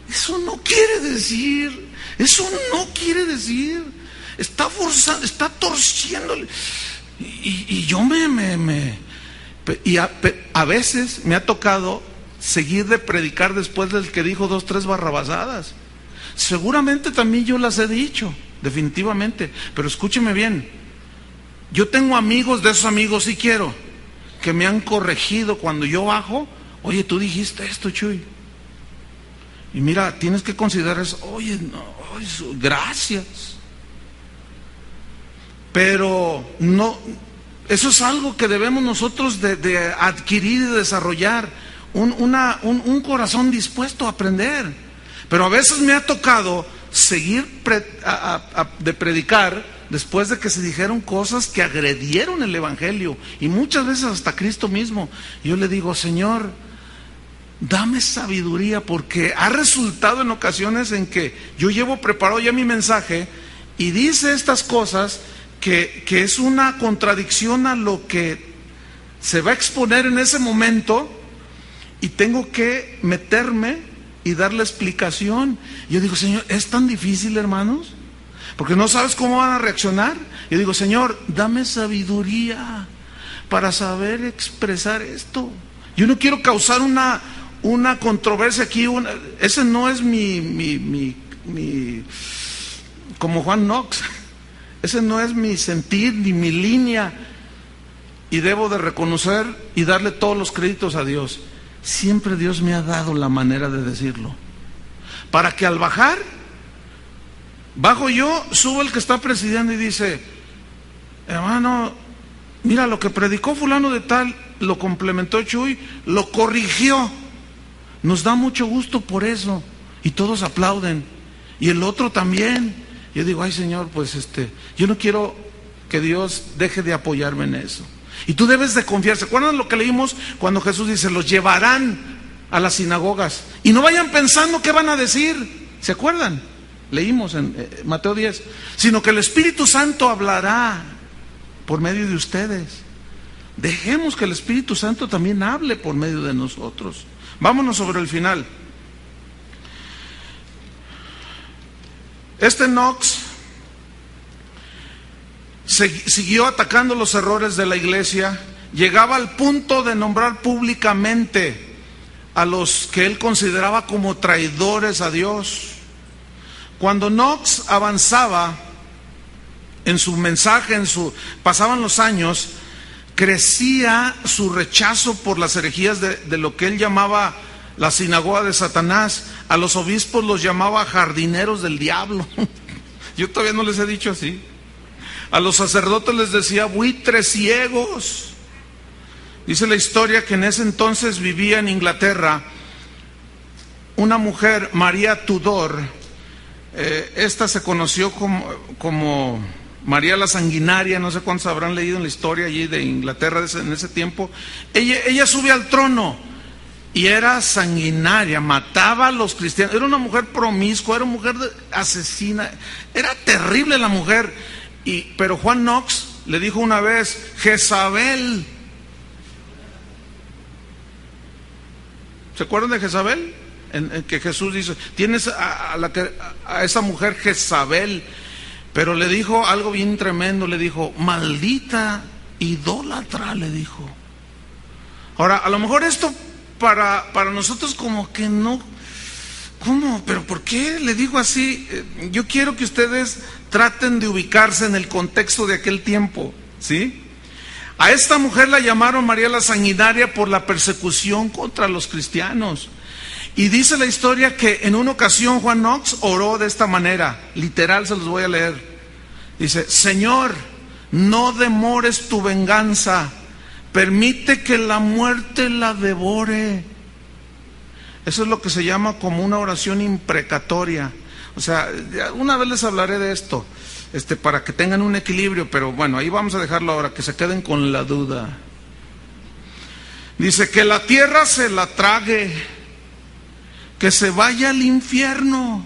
eso no quiere decir, eso no quiere decir. Está forzando, está torciéndole. Y, yo me, me, y a, a, veces me ha tocado seguir de predicar después del que dijo dos, tres barrabasadas. Seguramente también yo las he dicho, definitivamente. Pero escúcheme bien. Yo tengo amigos, de esos amigos sí quiero, que me han corregido cuando yo bajo. Oye, tú dijiste esto, Chuy. Y mira, tienes que considerar eso. Oye, no, gracias. Pero no, eso es algo que debemos nosotros de, adquirir y desarrollar. Un, un, corazón dispuesto a aprender. Pero a veces me ha tocado seguir de predicar después de que se dijeron cosas que agredieron el Evangelio y muchas veces hasta Cristo mismo. yo le digo, Señor, dame sabiduría porque ha resultado en ocasiones en que yo llevo preparado ya mi mensaje y dice estas cosas que, que, es una contradicción a lo que se va a exponer en ese momento y tengo que meterme y darle explicación. Yo digo, Señor, ¿es tan difícil, hermanos? Porque no sabes cómo van a reaccionar. Yo digo, Señor, dame sabiduría para saber expresar esto. Yo no quiero causar una, una controversia aquí, ese no es mi, mi, mi, como Juan Knox, ese no es mi sentir ni mi línea. Y debo de reconocer y darle todos los créditos a Dios. Siempre Dios me ha dado la manera de decirlo. Para que al bajar, bajo yo, subo el que está presidiendo y dice, hermano, mira lo que predicó fulano de tal, lo complementó Chuy, lo corrigió. Nos da mucho gusto por eso. Y todos aplauden. Y el otro también. Yo digo, ay Señor, pues este, yo no quiero que Dios deje de apoyarme en eso. Y tú debes de confiar. ¿Se acuerdan lo que leímos cuando Jesús dice, los llevarán a las sinagogas? Y no vayan pensando qué van a decir. ¿Se acuerdan? Leímos en eh, Mateo 10. Sino que el Espíritu Santo hablará por medio de ustedes. Dejemos que el Espíritu Santo también hable por medio de nosotros. Vámonos sobre el final. Este Knox siguió atacando los errores de la iglesia, llegaba al punto de nombrar públicamente a los que él consideraba como traidores a Dios. Cuando Knox avanzaba en su mensaje, en su pasaban los años, crecía su rechazo por las herejías de, lo que él llamaba la sinagoga de Satanás. A los obispos los llamaba jardineros del diablo. Yo todavía no les he dicho así. A los sacerdotes les decía buitres ciegos. Dice la historia que en ese entonces vivía en Inglaterra una mujer, María Tudor. Eh, esta se conoció como, como María la Sanguinaria, no sé cuántos habrán leído en la historia allí de Inglaterra en ese tiempo. Ella, ella al trono y era sanguinaria, mataba a los cristianos. Era una mujer promiscua, era una mujer asesina. Era terrible la mujer. Y, pero Juan Knox le dijo una vez, Jezabel. ¿Se acuerdan de Jezabel? En, que Jesús dice, tienes a, esa mujer Jezabel pero le dijo algo bien tremendo, le dijo, maldita idólatra, le dijo. Ahora, a lo mejor esto para, para nosotros como que no, ¿cómo? ¿Pero por qué le digo así? Eh, yo quiero que ustedes traten de ubicarse en el contexto de aquel tiempo, ¿sí? A esta mujer la llamaron María la Sanguinaria por la persecución contra los cristianos. Y dice la historia que en una ocasión Juan Knox oró de esta manera, literal se los voy a leer. Dice, Señor, no demores tu venganza, permite que la muerte la devore. Eso es lo que se llama como una oración imprecatoria. O sea, una vez les hablaré de esto, este, para que tengan un equilibrio, pero bueno, ahí vamos a dejarlo ahora, que se queden con la duda. Dice que la tierra se la trague, que se vaya al infierno.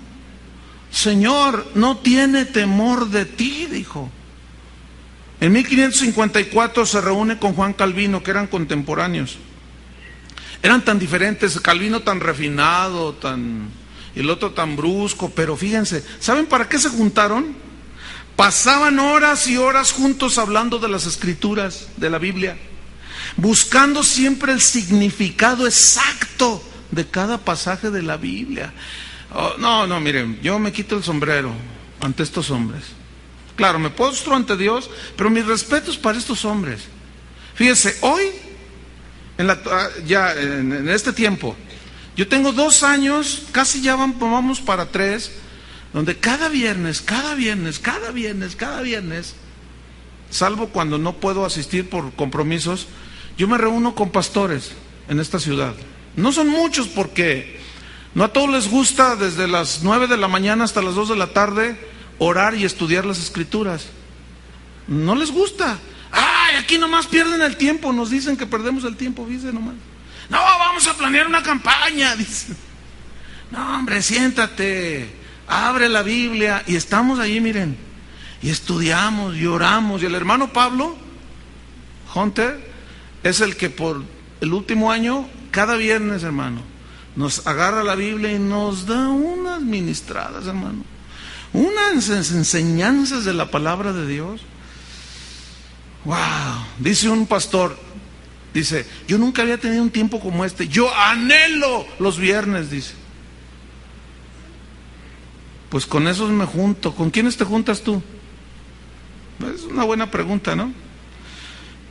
Señor, no tiene temor de ti, dijo. En 1554 se reúne con Juan Calvino, que eran contemporáneos. Eran tan diferentes, Calvino tan refinado, tan y el otro tan brusco, pero fíjense, ¿saben para qué se juntaron? Pasaban horas y horas juntos hablando de las escrituras de la Biblia, buscando siempre el significado exacto de cada pasaje de la Biblia. Oh, no, no, miren, yo me quito el sombrero ante estos hombres. Claro, me postro ante Dios, pero mis respetos para estos hombres. Fíjense, hoy, en la, ah, ya en, este tiempo, yo tengo dos años, casi ya vamos para tres, donde cada viernes, cada viernes, cada viernes, cada viernes, salvo cuando no puedo asistir por compromisos, yo me reúno con pastores en esta ciudad. No son muchos porque no a todos les gusta desde las nueve de la mañana hasta las dos de la tarde orar y estudiar las escrituras. No les gusta. Ay, aquí nomás pierden el tiempo, nos dicen que perdemos el tiempo, dice nomás. No, vamos a planear una campaña, dice. No, hombre, siéntate, abre la Biblia y estamos allí, miren, y estudiamos y oramos. Y el hermano Pablo, Hunter, es el que por el último año, cada viernes, hermano, nos agarra la Biblia y nos da unas ministradas, hermano unas enseñanzas de la palabra de Dios. Wow, dice un pastor, dice, yo nunca había tenido un tiempo como este, yo anhelo los viernes, dice. Pues con esos me junto. ¿Con quiénes te juntas tú? Es una buena pregunta, ¿no?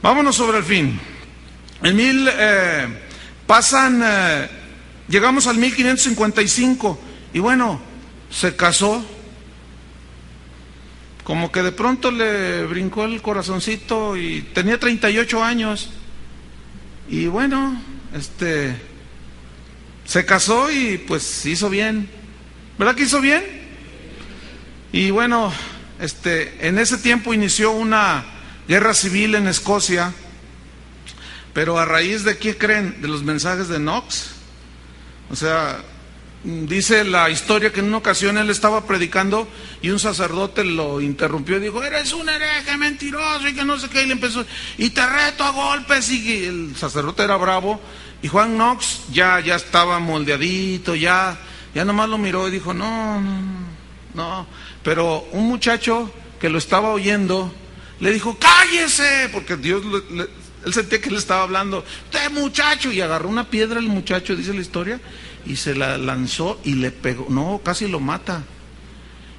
Vámonos sobre el fin. En mil, eh, pasan, eh, llegamos al 1555 y bueno, se casó como que de pronto le brincó el corazoncito y tenía 38 años. Y bueno, este se casó y pues hizo bien. ¿Verdad que hizo bien? Y bueno, este en ese tiempo inició una guerra civil en Escocia. Pero a raíz de qué creen? De los mensajes de Knox. O sea, Dice la historia que en una ocasión él estaba predicando y un sacerdote lo interrumpió y dijo, eres un hereje mentiroso y que no sé qué, y le empezó, y te reto a golpes, y el sacerdote era bravo, y Juan Knox ya, ya estaba moldeadito, ya, ya nomás lo miró y dijo, no, no, no, pero un muchacho que lo estaba oyendo le dijo, cállese, porque Dios, él sentía que le estaba hablando, usted muchacho, y agarró una piedra el muchacho, dice la historia, y se la lanzó y le pegó, no, casi lo mata.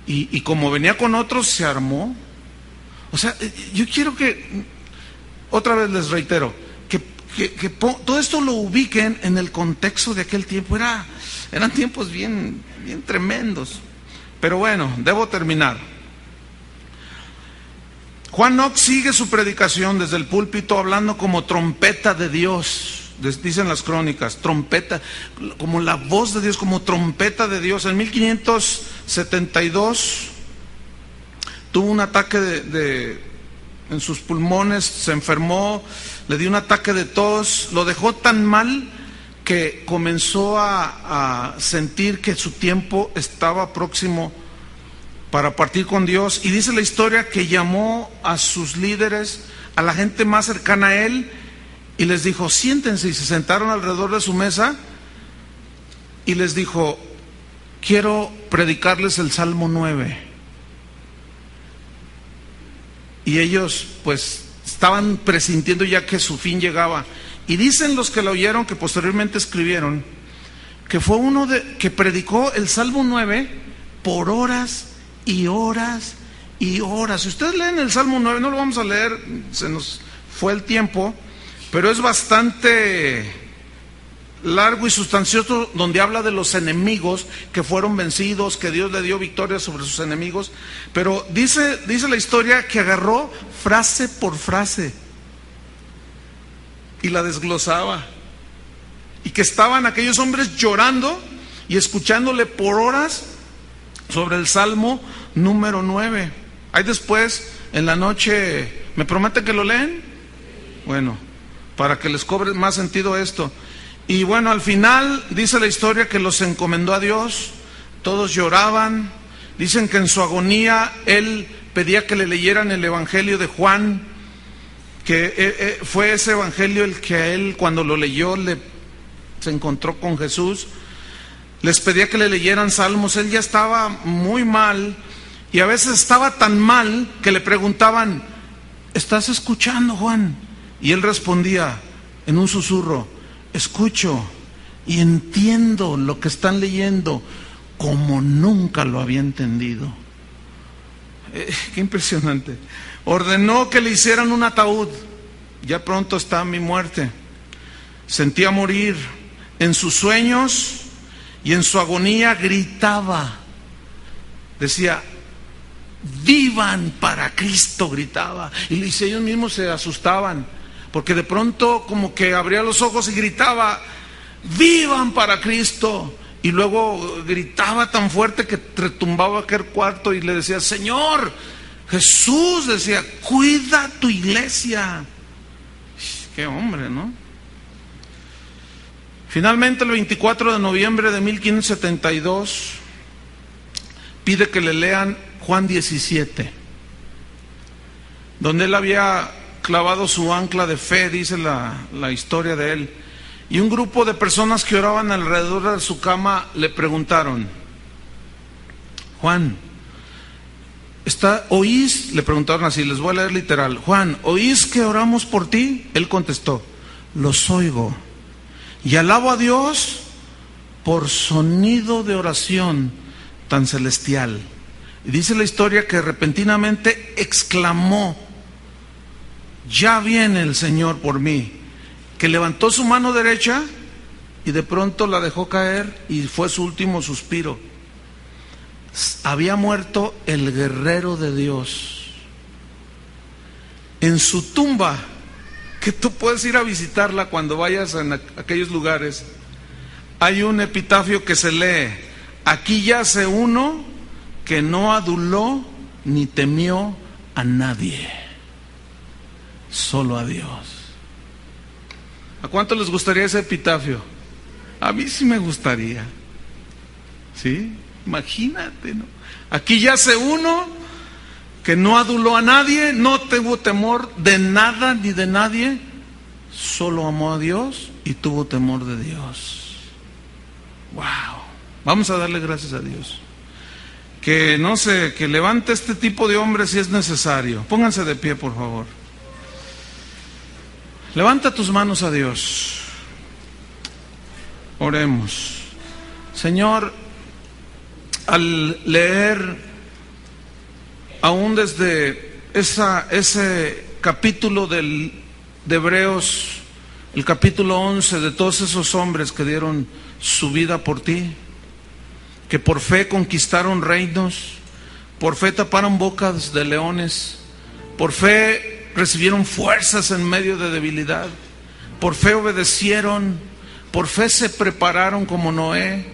Y, como venía con otros, se armó. O sea, eh, yo quiero que, otra vez les reitero, que, que, todo esto lo ubiquen en el contexto de aquel tiempo. Era, eran tiempos bien, bien tremendos. Pero bueno, debo terminar. Juan Knox sigue su predicación desde el púlpito hablando como trompeta de Dios dicen las crónicas, trompeta, como la voz de Dios, como trompeta de Dios. En 1572 tuvo un ataque de, en sus pulmones, se enfermó, le dio un ataque de tos, lo dejó tan mal que comenzó a, a sentir que su tiempo estaba próximo para partir con Dios. Y dice la historia que llamó a sus líderes, a la gente más cercana a él, y les dijo, siéntense y se sentaron alrededor de su mesa y les dijo, quiero predicarles el Salmo 9. Y ellos pues estaban presintiendo ya que su fin llegaba. Y dicen los que lo oyeron, que posteriormente escribieron, que fue uno de, que predicó el Salmo 9 por horas y horas y horas. Si ustedes leen el Salmo 9, no lo vamos a leer, se nos fue el tiempo, pero es bastante largo y sustancioso donde habla de los enemigos que fueron vencidos, que Dios le dio victoria sobre sus enemigos, pero dice, dice la historia que agarró frase por frase y la desglosaba. Y que estaban aquellos hombres llorando y escuchándole por horas sobre el Salmo número 9. Ahí después, en la noche, ¿me promete que lo leen? Bueno, para que les cobre más sentido esto. Y bueno, al final dice la historia que los encomendó a Dios, todos lloraban, dicen que en su agonía él pedía que le leyeran el Evangelio de Juan, que eh, eh, fue ese Evangelio el que a él cuando lo leyó le, se encontró con Jesús, les pedía que le leyeran salmos, él ya estaba muy mal y a veces estaba tan mal que le preguntaban, ¿estás escuchando Juan? Y él respondía en un susurro, escucho y entiendo lo que están leyendo como nunca lo había entendido. Eh, qué impresionante. Ordenó que le hicieran un ataúd. Ya pronto está mi muerte. Sentía morir. En sus sueños y en su agonía gritaba. Decía, vivan para Cristo, gritaba. Y ellos mismos se asustaban porque de pronto como que abría los ojos y gritaba, vivan para Cristo. Y luego gritaba tan fuerte que retumbaba aquel cuarto y le decía, Señor, Jesús decía, cuida tu iglesia. Qué hombre, ¿no? Finalmente el 24 de noviembre de 1572 pide que le lean Juan 17, donde él había clavado su ancla de fe, dice la, la historia de él. Y un grupo de personas que oraban alrededor de su cama le preguntaron, Juan, ¿está, ¿oís? Le preguntaron así, les voy a leer literal, Juan, ¿oís que oramos por ti? Él contestó, los oigo. Y alabo a Dios por sonido de oración tan celestial. Y dice la historia que repentinamente exclamó, ya viene el Señor por mí, que levantó su mano derecha y de pronto la dejó caer y fue su último suspiro. Había muerto el guerrero de Dios. En su tumba, que tú puedes ir a visitarla cuando vayas a aquellos lugares, hay un epitafio que se lee, aquí yace uno que no aduló ni temió a nadie solo a Dios. ¿A cuánto les gustaría ese epitafio? A mí sí me gustaría. ¿Sí? Imagínate, ¿no? Aquí yace uno que no aduló a nadie, no tuvo temor de nada ni de nadie, solo amó a Dios y tuvo temor de Dios. Wow. Vamos a darle gracias a Dios. Que no sé, que levante este tipo de hombres si es necesario. Pónganse de pie, por favor. Levanta tus manos a Dios. Oremos. Señor, al leer aún desde ese capítulo del, de Hebreos, el capítulo 11 de todos esos hombres que dieron su vida por ti, que por fe conquistaron reinos, por fe taparon bocas de leones, por fe recibieron fuerzas en medio de debilidad, por fe obedecieron, por fe se prepararon como Noé,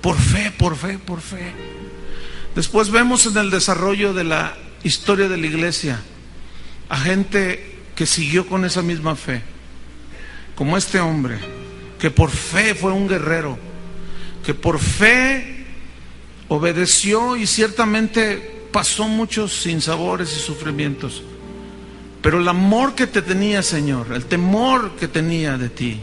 por fe, por fe, por fe. Después vemos en el desarrollo de la historia de la iglesia a gente que siguió con esa misma fe, como este hombre, que por fe fue un guerrero, que por fe obedeció y ciertamente pasó muchos sinsabores y sufrimientos. Pero el amor que te tenía, Señor, el temor que tenía de ti,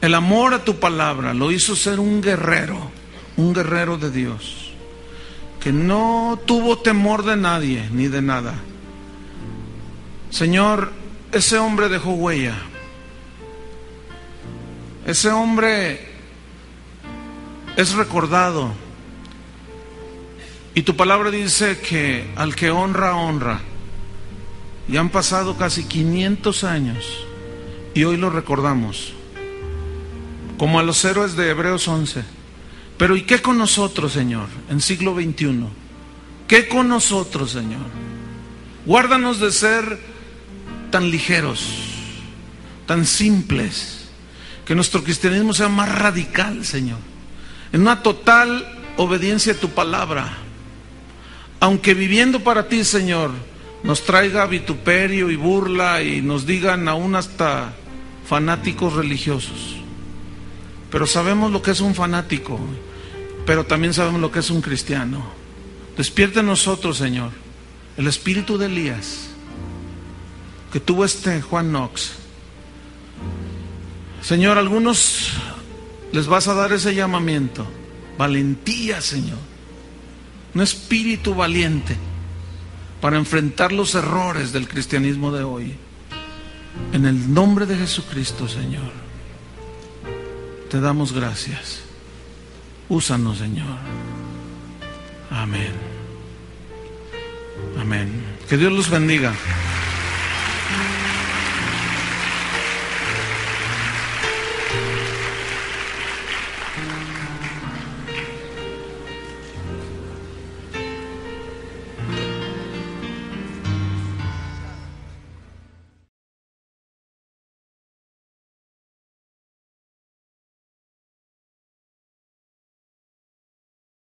el amor a tu palabra, lo hizo ser un guerrero, un guerrero de Dios, que no tuvo temor de nadie ni de nada. Señor, ese hombre dejó huella. Ese hombre es recordado. Y tu palabra dice que al que honra, honra. Y han pasado casi 500 años y hoy lo recordamos. como a los héroes de Hebreos 11. Pero ¿y qué con nosotros, Señor, en siglo XXI? ¿Qué con nosotros, Señor? Guárdanos de ser tan ligeros, tan simples, que nuestro cristianismo sea más radical, Señor, en una total obediencia a tu palabra. Aunque viviendo para ti, Señor, nos traiga vituperio y burla y nos digan aún hasta fanáticos religiosos. Pero sabemos lo que es un fanático, pero también sabemos lo que es un cristiano. Despierte nosotros, Señor, el espíritu de Elías que tuvo este Juan Knox. Señor, algunos les vas a dar ese llamamiento. Valentía, Señor. Un espíritu valiente para enfrentar los errores del cristianismo de hoy. En el nombre de Jesucristo, Señor, te damos gracias. Úsanos, Señor. Amén. Amén. Que Dios los bendiga.